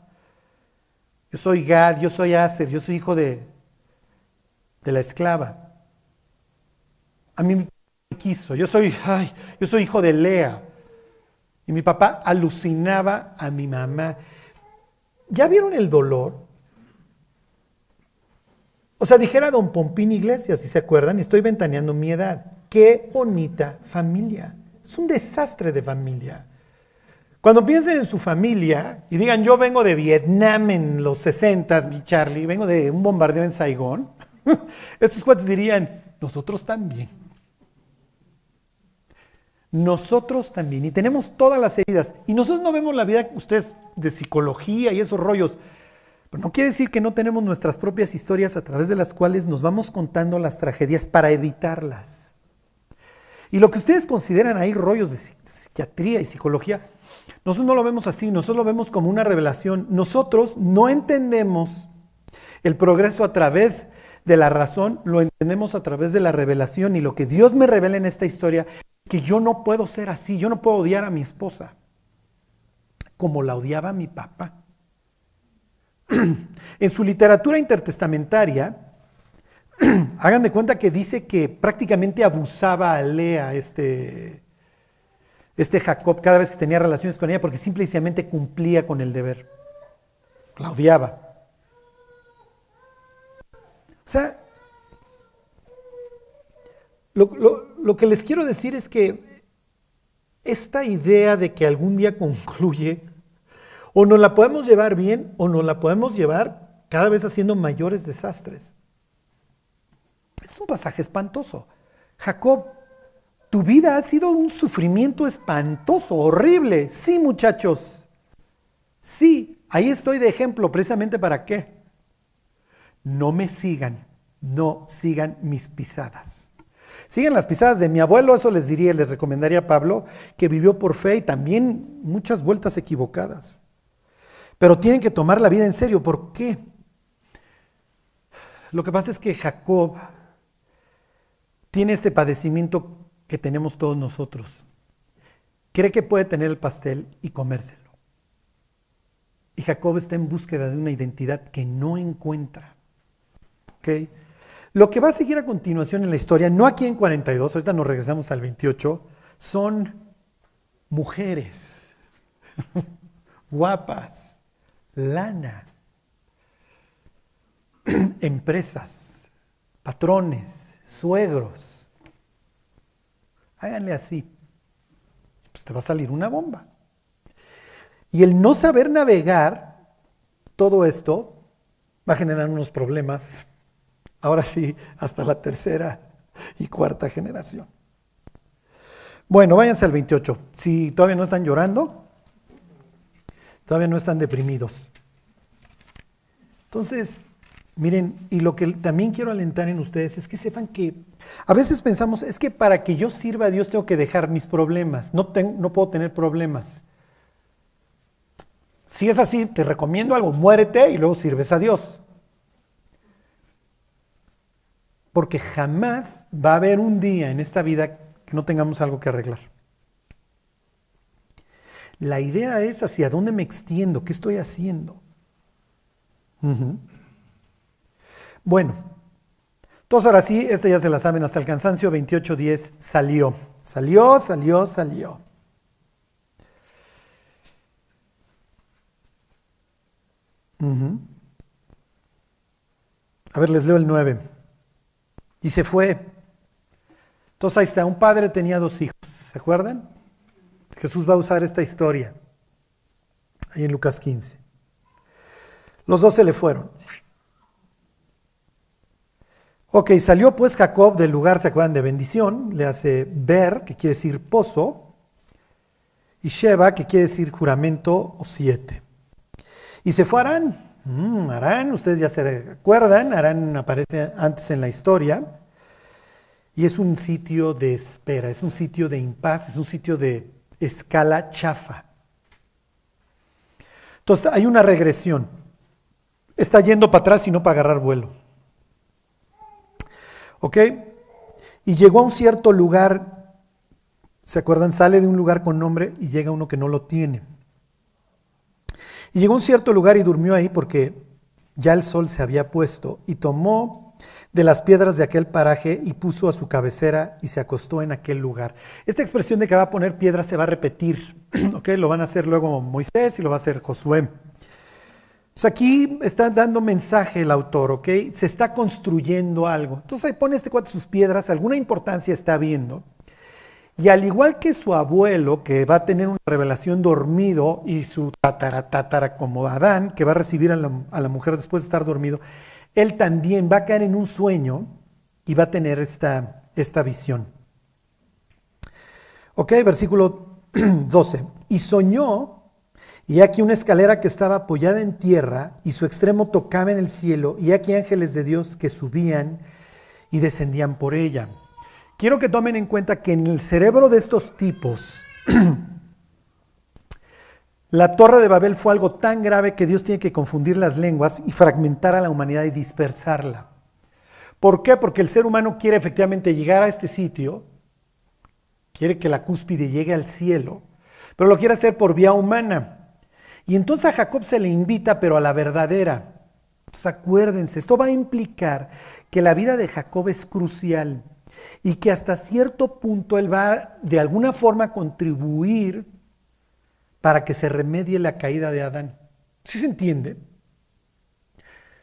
Yo soy Gad, yo soy Aser, yo soy hijo de, de la esclava. A mí me quiso, yo soy, ay, yo soy hijo de Lea. Y mi papá alucinaba a mi mamá. ¿Ya vieron el dolor? O sea, dijera don Pompín Iglesias, si se acuerdan, estoy ventaneando mi edad. Qué bonita familia. Es un desastre de familia. Cuando piensen en su familia y digan, yo vengo de Vietnam en los 60, mi Charlie, vengo de un bombardeo en Saigón, estos cuates dirían, nosotros también. Nosotros también. Y tenemos todas las heridas. Y nosotros no vemos la vida, ustedes, de psicología y esos rollos. Pero no quiere decir que no tenemos nuestras propias historias a través de las cuales nos vamos contando las tragedias para evitarlas. Y lo que ustedes consideran ahí rollos de psiquiatría y psicología, nosotros no lo vemos así, nosotros lo vemos como una revelación. Nosotros no entendemos el progreso a través de la razón, lo entendemos a través de la revelación y lo que Dios me revela en esta historia, que yo no puedo ser así, yo no puedo odiar a mi esposa como la odiaba mi papá, en su literatura intertestamentaria, hagan de cuenta que dice que prácticamente abusaba a Lea este, este Jacob cada vez que tenía relaciones con ella porque simplemente cumplía con el deber. La odiaba. O sea, lo, lo que les quiero decir es que esta idea de que algún día concluye, o nos la podemos llevar bien o nos la podemos llevar cada vez haciendo mayores desastres. Es un pasaje espantoso. Jacob, tu vida ha sido un sufrimiento espantoso, horrible. Sí, muchachos. Sí, ahí estoy de ejemplo, precisamente para qué. No me sigan, no sigan mis pisadas. Sigan las pisadas de mi abuelo, eso les diría, les recomendaría a Pablo, que vivió por fe y también muchas vueltas equivocadas. Pero tienen que tomar la vida en serio. ¿Por qué? Lo que pasa es que Jacob tiene este padecimiento que tenemos todos nosotros. Cree que puede tener el pastel y comérselo. Y Jacob está en búsqueda de una identidad que no encuentra. Lo que va a seguir a continuación en la historia, no aquí en 42, ahorita nos regresamos al 28, son mujeres guapas, lana, empresas, patrones, suegros. Háganle así. Pues te va a salir una bomba. Y el no saber navegar todo esto va a generar unos problemas Ahora sí, hasta la tercera y cuarta generación. Bueno, váyanse al 28. Si todavía no están llorando, todavía no están deprimidos. Entonces, miren, y lo que también quiero alentar en ustedes es que sepan que a veces pensamos, es que para que yo sirva a Dios tengo que dejar mis problemas, no, no puedo tener problemas. Si es así, te recomiendo algo, muérete y luego sirves a Dios. Porque jamás va a haber un día en esta vida que no tengamos algo que arreglar. La idea es hacia dónde me extiendo, qué estoy haciendo. Bueno, todos ahora sí, este ya se la saben hasta el cansancio, 28.10, salió, salió, salió, salió. A ver, les leo el 9 y se fue. Entonces ahí está, un padre tenía dos hijos, ¿se acuerdan? Jesús va a usar esta historia, ahí en Lucas 15. Los dos se le fueron. Ok, salió pues Jacob del lugar, ¿se acuerdan? De bendición, le hace ver, que quiere decir pozo, y Sheba, que quiere decir juramento o siete. Y se fue a Arán. Mm, Arán, ustedes ya se acuerdan, Arán aparece antes en la historia y es un sitio de espera, es un sitio de impas, es un sitio de escala chafa. Entonces hay una regresión. Está yendo para atrás y no para agarrar vuelo. ¿Ok? Y llegó a un cierto lugar, ¿se acuerdan? Sale de un lugar con nombre y llega uno que no lo tiene. Y llegó a un cierto lugar y durmió ahí porque ya el sol se había puesto y tomó de las piedras de aquel paraje y puso a su cabecera y se acostó en aquel lugar. Esta expresión de que va a poner piedras se va a repetir, ¿ok? Lo van a hacer luego Moisés y lo va a hacer Josué. Pues aquí está dando mensaje el autor, ¿ok? Se está construyendo algo. Entonces ahí pone este cuatro sus piedras, alguna importancia está viendo. Y al igual que su abuelo, que va a tener una revelación dormido, y su tatara, tatara como Adán, que va a recibir a la, mujer después de estar dormido, él también va a caer en un sueño y va a tener esta, esta visión. Ok, versículo 12. Y soñó, y aquí una escalera que estaba apoyada en tierra, y su extremo tocaba en el cielo, y aquí ángeles de Dios que subían y descendían por ella. Quiero que tomen en cuenta que en el cerebro de estos tipos, la torre de Babel fue algo tan grave que Dios tiene que confundir las lenguas y fragmentar a la humanidad y dispersarla. ¿Por qué? Porque el ser humano quiere efectivamente llegar a este sitio, quiere que la cúspide llegue al cielo, pero lo quiere hacer por vía humana. Y entonces a Jacob se le invita, pero a la verdadera. Entonces acuérdense, esto va a implicar que la vida de Jacob es crucial y que hasta cierto punto él va de alguna forma a contribuir para que se remedie la caída de Adán. ¿Sí se entiende?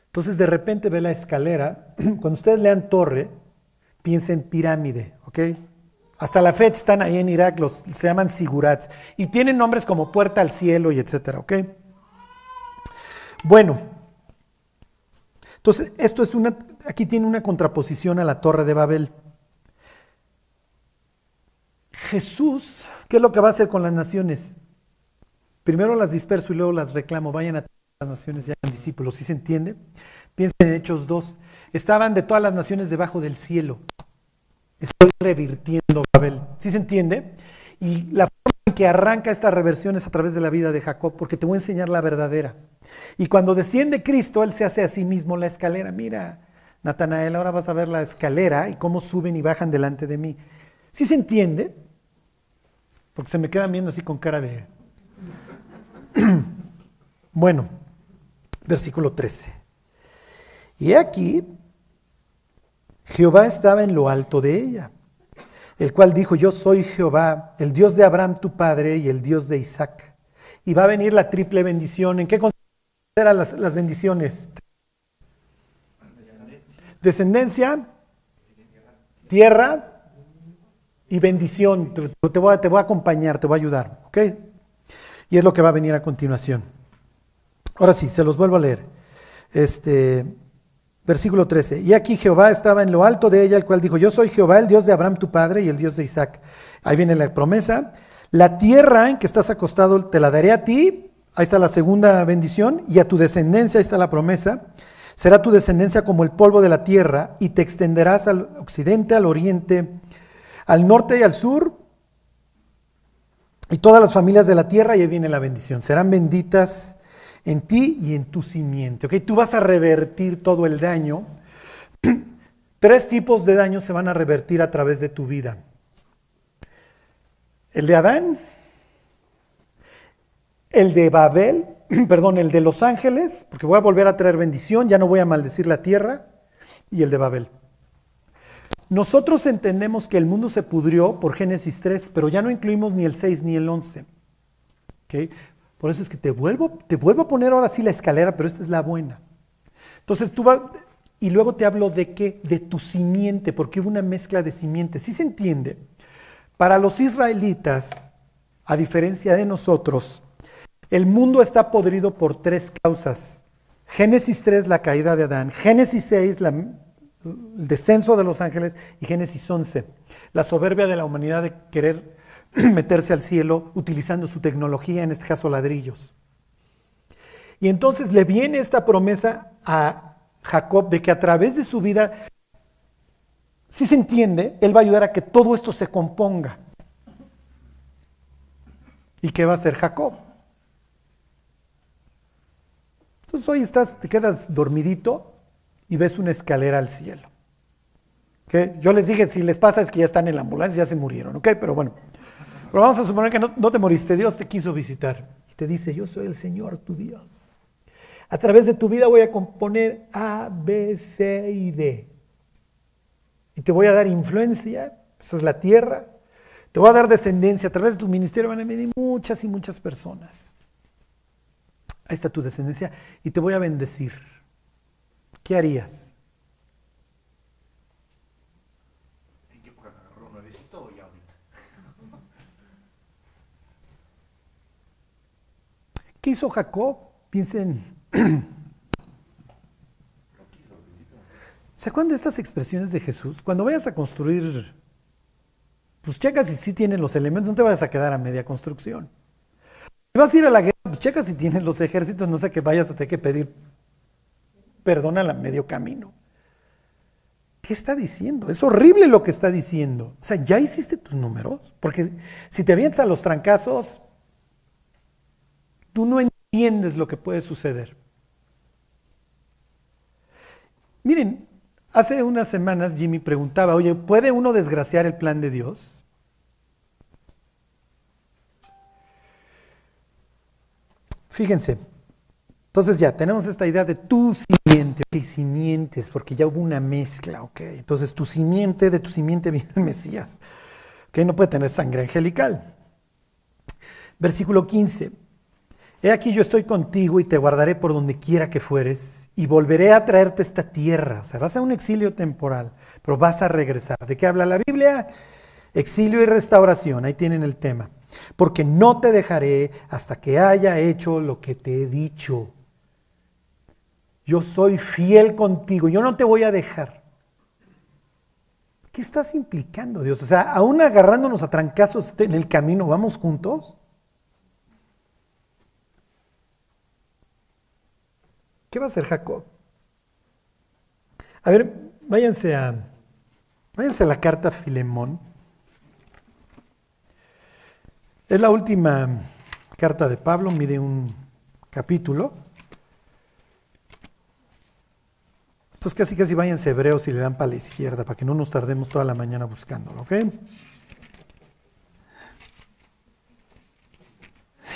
Entonces de repente ve la escalera, cuando ustedes lean torre, piensen pirámide, ¿ok? Hasta la fecha están ahí en Irak, los, se llaman sigurats, y tienen nombres como puerta al cielo y etcétera, ¿ok? Bueno, entonces esto es una, aquí tiene una contraposición a la torre de Babel. Jesús, ¿qué es lo que va a hacer con las naciones? Primero las disperso y luego las reclamo, vayan a las naciones y hagan discípulos, ¿sí se entiende? Piensen en Hechos 2, estaban de todas las naciones debajo del cielo. Estoy revirtiendo Babel, ¿sí se entiende? Y la forma en que arranca esta reversión es a través de la vida de Jacob, porque te voy a enseñar la verdadera. Y cuando desciende Cristo, Él se hace a sí mismo la escalera. Mira, Natanael, ahora vas a ver la escalera y cómo suben y bajan delante de mí. ¿Sí se entiende? Porque se me quedan viendo así con cara de... bueno, versículo 13. Y aquí, Jehová estaba en lo alto de ella, el cual dijo, yo soy Jehová, el Dios de Abraham tu padre y el Dios de Isaac. Y va a venir la triple bendición. ¿En qué consideran las, bendiciones? Descendencia, tierra y bendición. Te, voy a, te voy a acompañar, te voy a ayudar. ¿Ok? Y es lo que va a venir a continuación. Ahora sí, se los vuelvo a leer. Este, versículo 13. Y aquí Jehová estaba en lo alto de ella, el cual dijo, yo soy Jehová, el Dios de Abraham tu padre y el Dios de Isaac. Ahí viene la promesa. La tierra en que estás acostado te la daré a ti. Ahí está la segunda bendición. Y a tu descendencia, ahí está la promesa. Será tu descendencia como el polvo de la tierra y te extenderás al occidente, al oriente, al norte y al sur. Y todas las familias de la tierra, ahí viene la bendición. Serán benditas en ti y en tu simiente. ¿ok? Tú vas a revertir todo el daño. Tres tipos de daño se van a revertir a través de tu vida. El de Adán, el de Babel, perdón, el de los ángeles, porque voy a volver a traer bendición, ya no voy a maldecir la tierra, y el de Babel. Nosotros entendemos que el mundo se pudrió por Génesis 3, pero ya no incluimos ni el 6 ni el 11. ¿okay? Por eso es que te vuelvo, te vuelvo a poner ahora sí la escalera, pero esta es la buena. Entonces tú vas, y luego te hablo de qué, de tu simiente, porque hubo una mezcla de simientes. ¿Sí se entiende? Para los israelitas, a diferencia de nosotros, el mundo está podrido por tres causas. Génesis 3, la caída de Adán. Génesis 6, la, el descenso de los ángeles. Y Génesis 11, la soberbia de la humanidad de querer meterse al cielo utilizando su tecnología, en este caso ladrillos. Y entonces le viene esta promesa a Jacob de que a través de su vida, si se entiende, él va a ayudar a que todo esto se componga. ¿Y qué va a hacer Jacob? Entonces hoy estás, te quedas dormidito y ves una escalera al cielo. ¿Okay? Yo les dije, si les pasa es que ya están en la ambulancia, ya se murieron, ¿ok? Pero bueno, pero vamos a suponer que no, no te moriste, Dios te quiso visitar y te dice, yo soy el Señor, tu Dios. A través de tu vida voy a componer A, B, C y D. Y te voy a dar influencia, esa es la tierra. Te voy a dar descendencia. A través de tu ministerio van a venir muchas y muchas personas. Ahí está tu descendencia y te voy a bendecir. ¿Qué harías? ¿En qué época agarró nuevecito o ya ahorita? ¿Qué hizo Jacob? Piensen. ¿Se acuerdan de estas expresiones de Jesús? Cuando vayas a construir, pues checa si sí tienen los elementos, no te vayas a quedar a media construcción. Si vas a ir a la guerra, pues checa si tienen los ejércitos, no sé que vayas a tener que pedir perdón a medio camino. ¿Qué está diciendo? Es horrible lo que está diciendo. O sea, ya hiciste tus números, porque si te avientas a los trancazos, tú no entiendes lo que puede suceder. Miren, hace unas semanas Jimmy preguntaba, oye, ¿puede uno desgraciar el plan de Dios? Fíjense. Entonces ya tenemos esta idea de tu simiente, ok, simientes, porque ya hubo una mezcla, ok. Entonces tu simiente, de tu simiente viene el Mesías, que no puede tener sangre angelical. Versículo 15. He aquí yo estoy contigo y te guardaré por donde quiera que fueres y volveré a traerte esta tierra. O sea, vas a un exilio temporal, pero vas a regresar. ¿De qué habla la Biblia? Exilio y restauración, ahí tienen el tema. Porque no te dejaré hasta que haya hecho lo que te he dicho yo soy fiel contigo, yo no te voy a dejar. ¿Qué estás implicando, Dios? O sea, aún agarrándonos a trancazos en el camino, ¿vamos juntos? ¿Qué va a hacer Jacob? A ver, váyanse a, váyanse a la carta Filemón. Es la última carta de Pablo, mide un capítulo. Entonces casi casi váyanse hebreos y le dan para la izquierda, para que no nos tardemos toda la mañana buscándolo, ¿ok?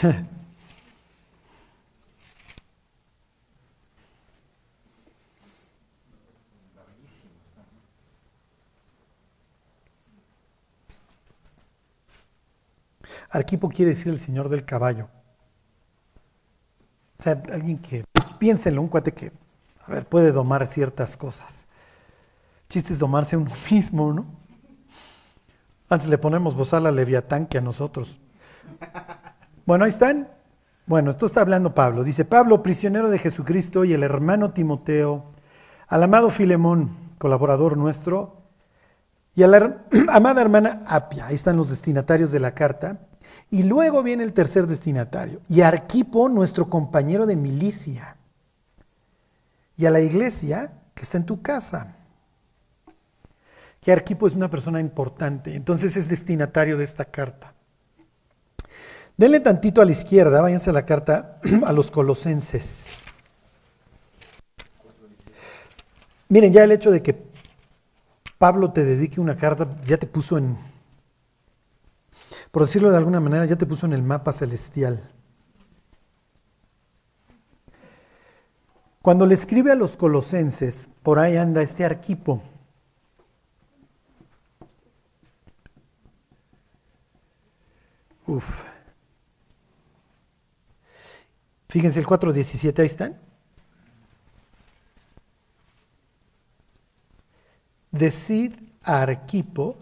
Arquipo quiere decir el señor del caballo. O sea, alguien que, piénsenlo, un cuate que a ver, puede domar ciertas cosas. chiste es domarse uno mismo, ¿no? Antes le ponemos bozal a Leviatán que a nosotros. Bueno, ahí están. Bueno, esto está hablando Pablo. Dice Pablo, prisionero de Jesucristo y el hermano Timoteo, al amado Filemón, colaborador nuestro, y a la amada hermana Apia. Ahí están los destinatarios de la carta. Y luego viene el tercer destinatario. Y Arquipo, nuestro compañero de milicia y a la iglesia que está en tu casa. Que Arquipo es una persona importante, entonces es destinatario de esta carta. Denle tantito a la izquierda, váyanse a la carta a los colosenses. Miren, ya el hecho de que Pablo te dedique una carta, ya te puso en, por decirlo de alguna manera, ya te puso en el mapa celestial. Cuando le escribe a los colosenses, por ahí anda este arquipo. Uf. Fíjense el 4.17, ahí están. Decid a Arquipo,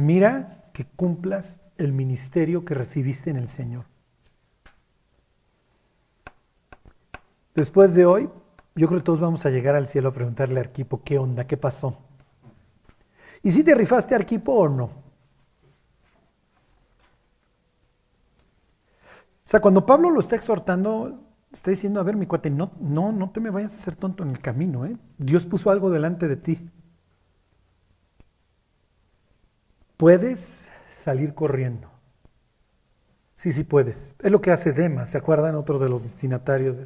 mira que cumplas el ministerio que recibiste en el Señor. Después de hoy, yo creo que todos vamos a llegar al cielo a preguntarle a Arquipo, ¿qué onda? ¿Qué pasó? ¿Y si te rifaste Arquipo o no? O sea, cuando Pablo lo está exhortando, está diciendo, a ver, mi cuate, no, no, no te me vayas a hacer tonto en el camino, ¿eh? Dios puso algo delante de ti. Puedes salir corriendo. Sí, sí puedes. Es lo que hace Demas, ¿se acuerdan? Otro de los destinatarios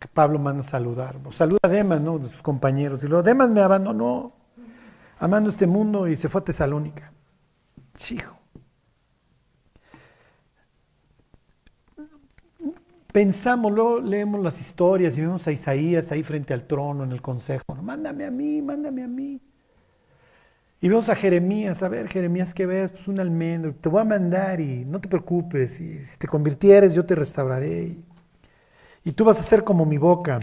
que Pablo manda a saludar. Saluda a Demas, ¿no? De sus compañeros. Y luego Demas me abandonó amando este mundo y se fue a Tesalónica. Chijo. Pensamos, luego leemos las historias y vemos a Isaías ahí frente al trono en el consejo. Mándame a mí, mándame a mí. Y vemos a Jeremías, a ver, Jeremías, ¿qué ves? Pues un almendro, te voy a mandar y no te preocupes, y si te convirtieres yo te restauraré y tú vas a ser como mi boca.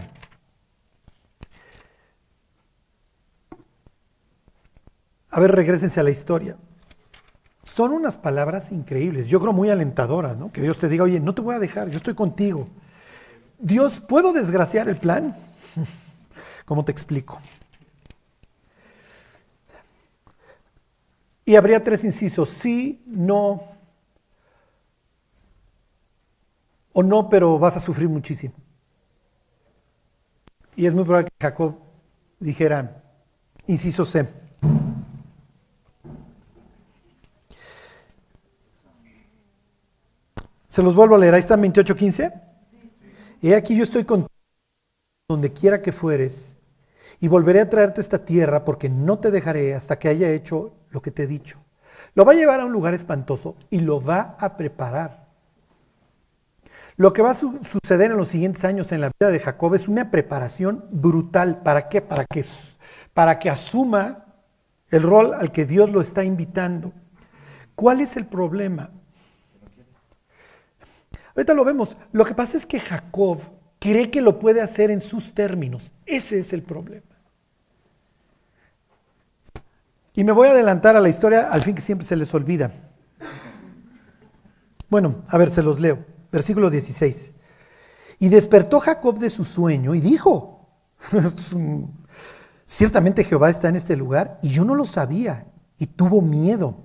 A ver, regresense a la historia. Son unas palabras increíbles, yo creo muy alentadoras, ¿no? Que Dios te diga, oye, no te voy a dejar, yo estoy contigo. Dios, ¿puedo desgraciar el plan? ¿Cómo te explico? Y habría tres incisos, sí, no o no, pero vas a sufrir muchísimo. Y es muy probable que Jacob dijera, inciso C. Se los vuelvo a leer, ahí está 28.15. Y aquí yo estoy contigo donde quiera que fueres, y volveré a traerte esta tierra porque no te dejaré hasta que haya hecho lo que te he dicho. Lo va a llevar a un lugar espantoso y lo va a preparar Lo que va a su- suceder en los siguientes años en la vida de Jacob es una preparación brutal. ¿Para qué? Para que, para que asuma el rol al que Dios lo está invitando. ¿Cuál es el problema? Ahorita lo vemos. Lo que pasa es que Jacob cree que lo puede hacer en sus términos. Ese es el problema. Y me voy a adelantar a la historia al fin que siempre se les olvida. Bueno, a ver, se los leo. Versículo 16. Y despertó Jacob de su sueño y dijo, ciertamente Jehová está en este lugar y yo no lo sabía y tuvo miedo.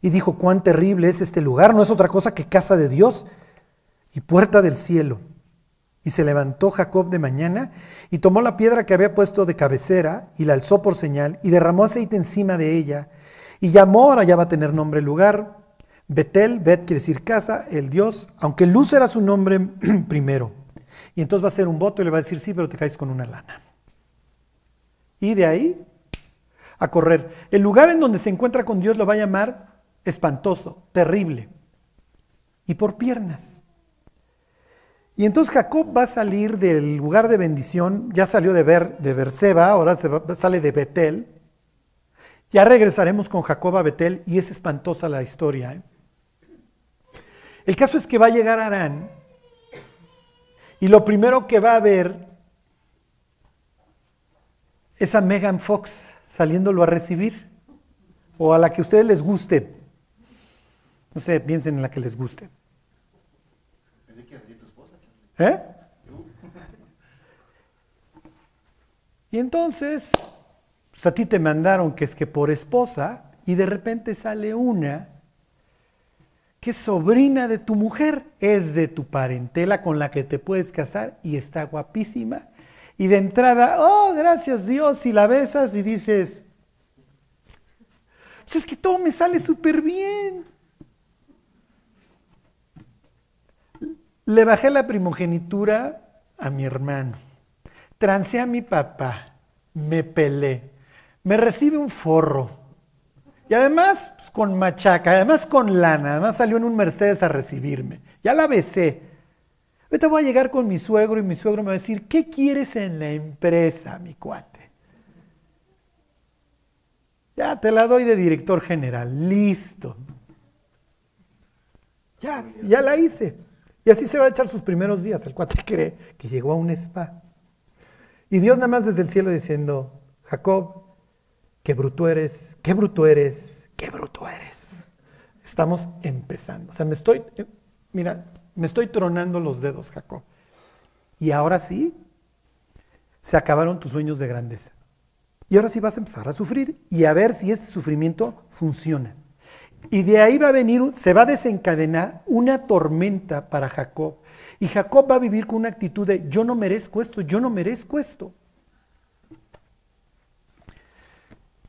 Y dijo, cuán terrible es este lugar, no es otra cosa que casa de Dios y puerta del cielo. Y se levantó Jacob de mañana y tomó la piedra que había puesto de cabecera y la alzó por señal y derramó aceite encima de ella y llamó, ahora ya va a tener nombre el lugar, Betel, Bet quiere decir casa, el Dios, aunque Luz era su nombre primero. Y entonces va a ser un voto y le va a decir, sí, pero te caes con una lana. Y de ahí a correr. El lugar en donde se encuentra con Dios lo va a llamar espantoso, terrible. Y por piernas. Y entonces Jacob va a salir del lugar de bendición, ya salió de, Ber, de Berseba, ahora se va, sale de Betel. Ya regresaremos con Jacob a Betel y es espantosa la historia. ¿eh? El caso es que va a llegar Arán y lo primero que va a ver es a Megan Fox saliéndolo a recibir o a la que a ustedes les guste. No sé, piensen en la que les guste. ¿Eh? Y entonces, pues a ti te mandaron que es que por esposa, y de repente sale una que es sobrina de tu mujer, es de tu parentela con la que te puedes casar y está guapísima. Y de entrada, oh, gracias Dios, y la besas y dices, pues es que todo me sale súper bien. Le bajé la primogenitura a mi hermano, trancé a mi papá, me pelé, me recibe un forro. Y además, pues, con machaca, además con lana, además salió en un Mercedes a recibirme. Ya la besé. Ahorita voy a llegar con mi suegro y mi suegro me va a decir, ¿qué quieres en la empresa, mi cuate? Ya te la doy de director general, listo. Ya, ya la hice. Y así se va a echar sus primeros días. El cuate cree que llegó a un spa. Y Dios nada más desde el cielo diciendo, Jacob, qué bruto eres, qué bruto eres, qué bruto eres. Estamos empezando. O sea, me estoy, mira, me estoy tronando los dedos, Jacob. Y ahora sí, se acabaron tus sueños de grandeza. Y ahora sí vas a empezar a sufrir y a ver si este sufrimiento funciona. Y de ahí va a venir, se va a desencadenar una tormenta para Jacob. Y Jacob va a vivir con una actitud de yo no merezco esto, yo no merezco esto.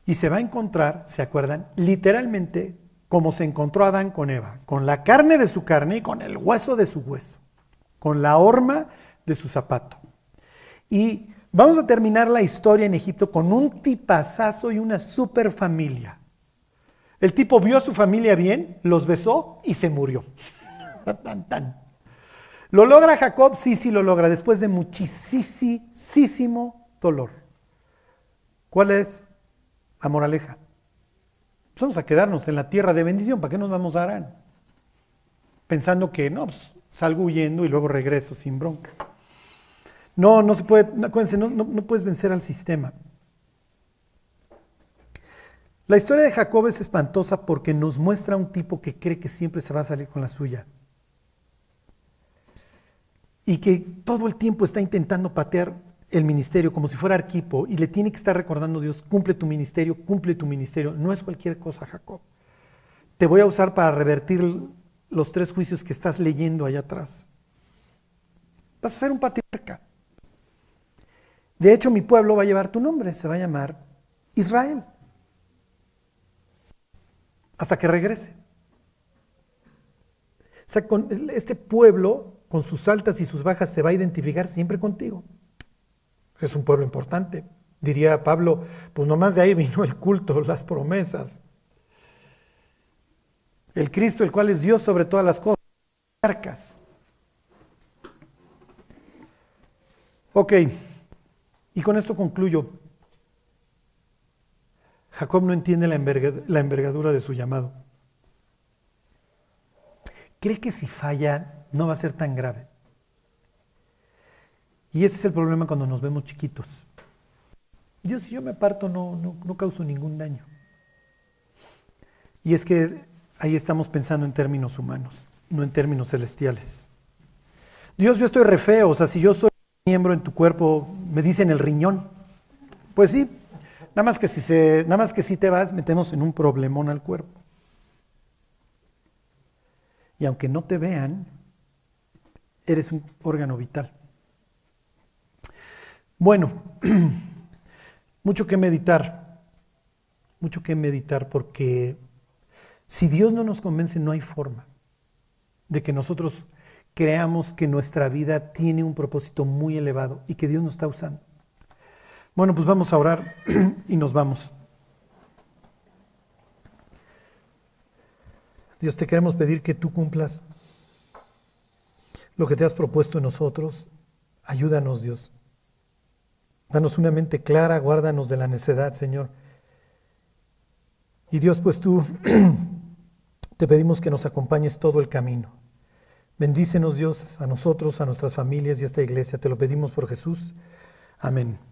Y se va a encontrar, ¿se acuerdan? Literalmente como se encontró Adán con Eva, con la carne de su carne y con el hueso de su hueso, con la horma de su zapato. Y vamos a terminar la historia en Egipto con un tipazazo y una super familia. El tipo vio a su familia bien, los besó y se murió. tan, tan. ¿Lo logra Jacob? Sí, sí lo logra, después de muchísimo dolor. ¿Cuál es la moraleja? Pues vamos a quedarnos en la tierra de bendición, ¿para qué nos vamos a Arán? Pensando que no, pues, salgo huyendo y luego regreso sin bronca. No, no se puede, acuérdense, no, no, no puedes vencer al sistema. La historia de Jacob es espantosa porque nos muestra un tipo que cree que siempre se va a salir con la suya. Y que todo el tiempo está intentando patear el ministerio como si fuera arquipo y le tiene que estar recordando a Dios, cumple tu ministerio, cumple tu ministerio. No es cualquier cosa, Jacob. Te voy a usar para revertir los tres juicios que estás leyendo allá atrás. Vas a ser un patriarca. De hecho, mi pueblo va a llevar tu nombre, se va a llamar Israel. Hasta que regrese. O sea, con este pueblo, con sus altas y sus bajas, se va a identificar siempre contigo. Es un pueblo importante. Diría Pablo, pues nomás de ahí vino el culto, las promesas. El Cristo, el cual es Dios sobre todas las cosas. Ok, y con esto concluyo. Jacob no entiende la, enverga- la envergadura de su llamado. Cree que si falla no va a ser tan grave. Y ese es el problema cuando nos vemos chiquitos. Dios, si yo me parto no, no, no causo ningún daño. Y es que ahí estamos pensando en términos humanos, no en términos celestiales. Dios, yo estoy re feo, o sea, si yo soy miembro en tu cuerpo, me dicen el riñón. Pues sí, nada más que si nada más que si te vas, metemos en un problemón al cuerpo. Y aunque no te vean, eres un órgano vital. Bueno, mucho que meditar, mucho que meditar porque si Dios no nos convence no hay forma de que nosotros creamos que nuestra vida tiene un propósito muy elevado y que Dios nos está usando. Bueno, pues vamos a orar y nos vamos. Dios, te queremos pedir que tú cumplas lo que te has propuesto en nosotros. Ayúdanos, Dios. Danos una mente clara, guárdanos de la necedad, Señor. Y Dios, pues tú te pedimos que nos acompañes todo el camino. Bendícenos, Dios, a nosotros, a nuestras familias y a esta iglesia. Te lo pedimos por Jesús. Amén.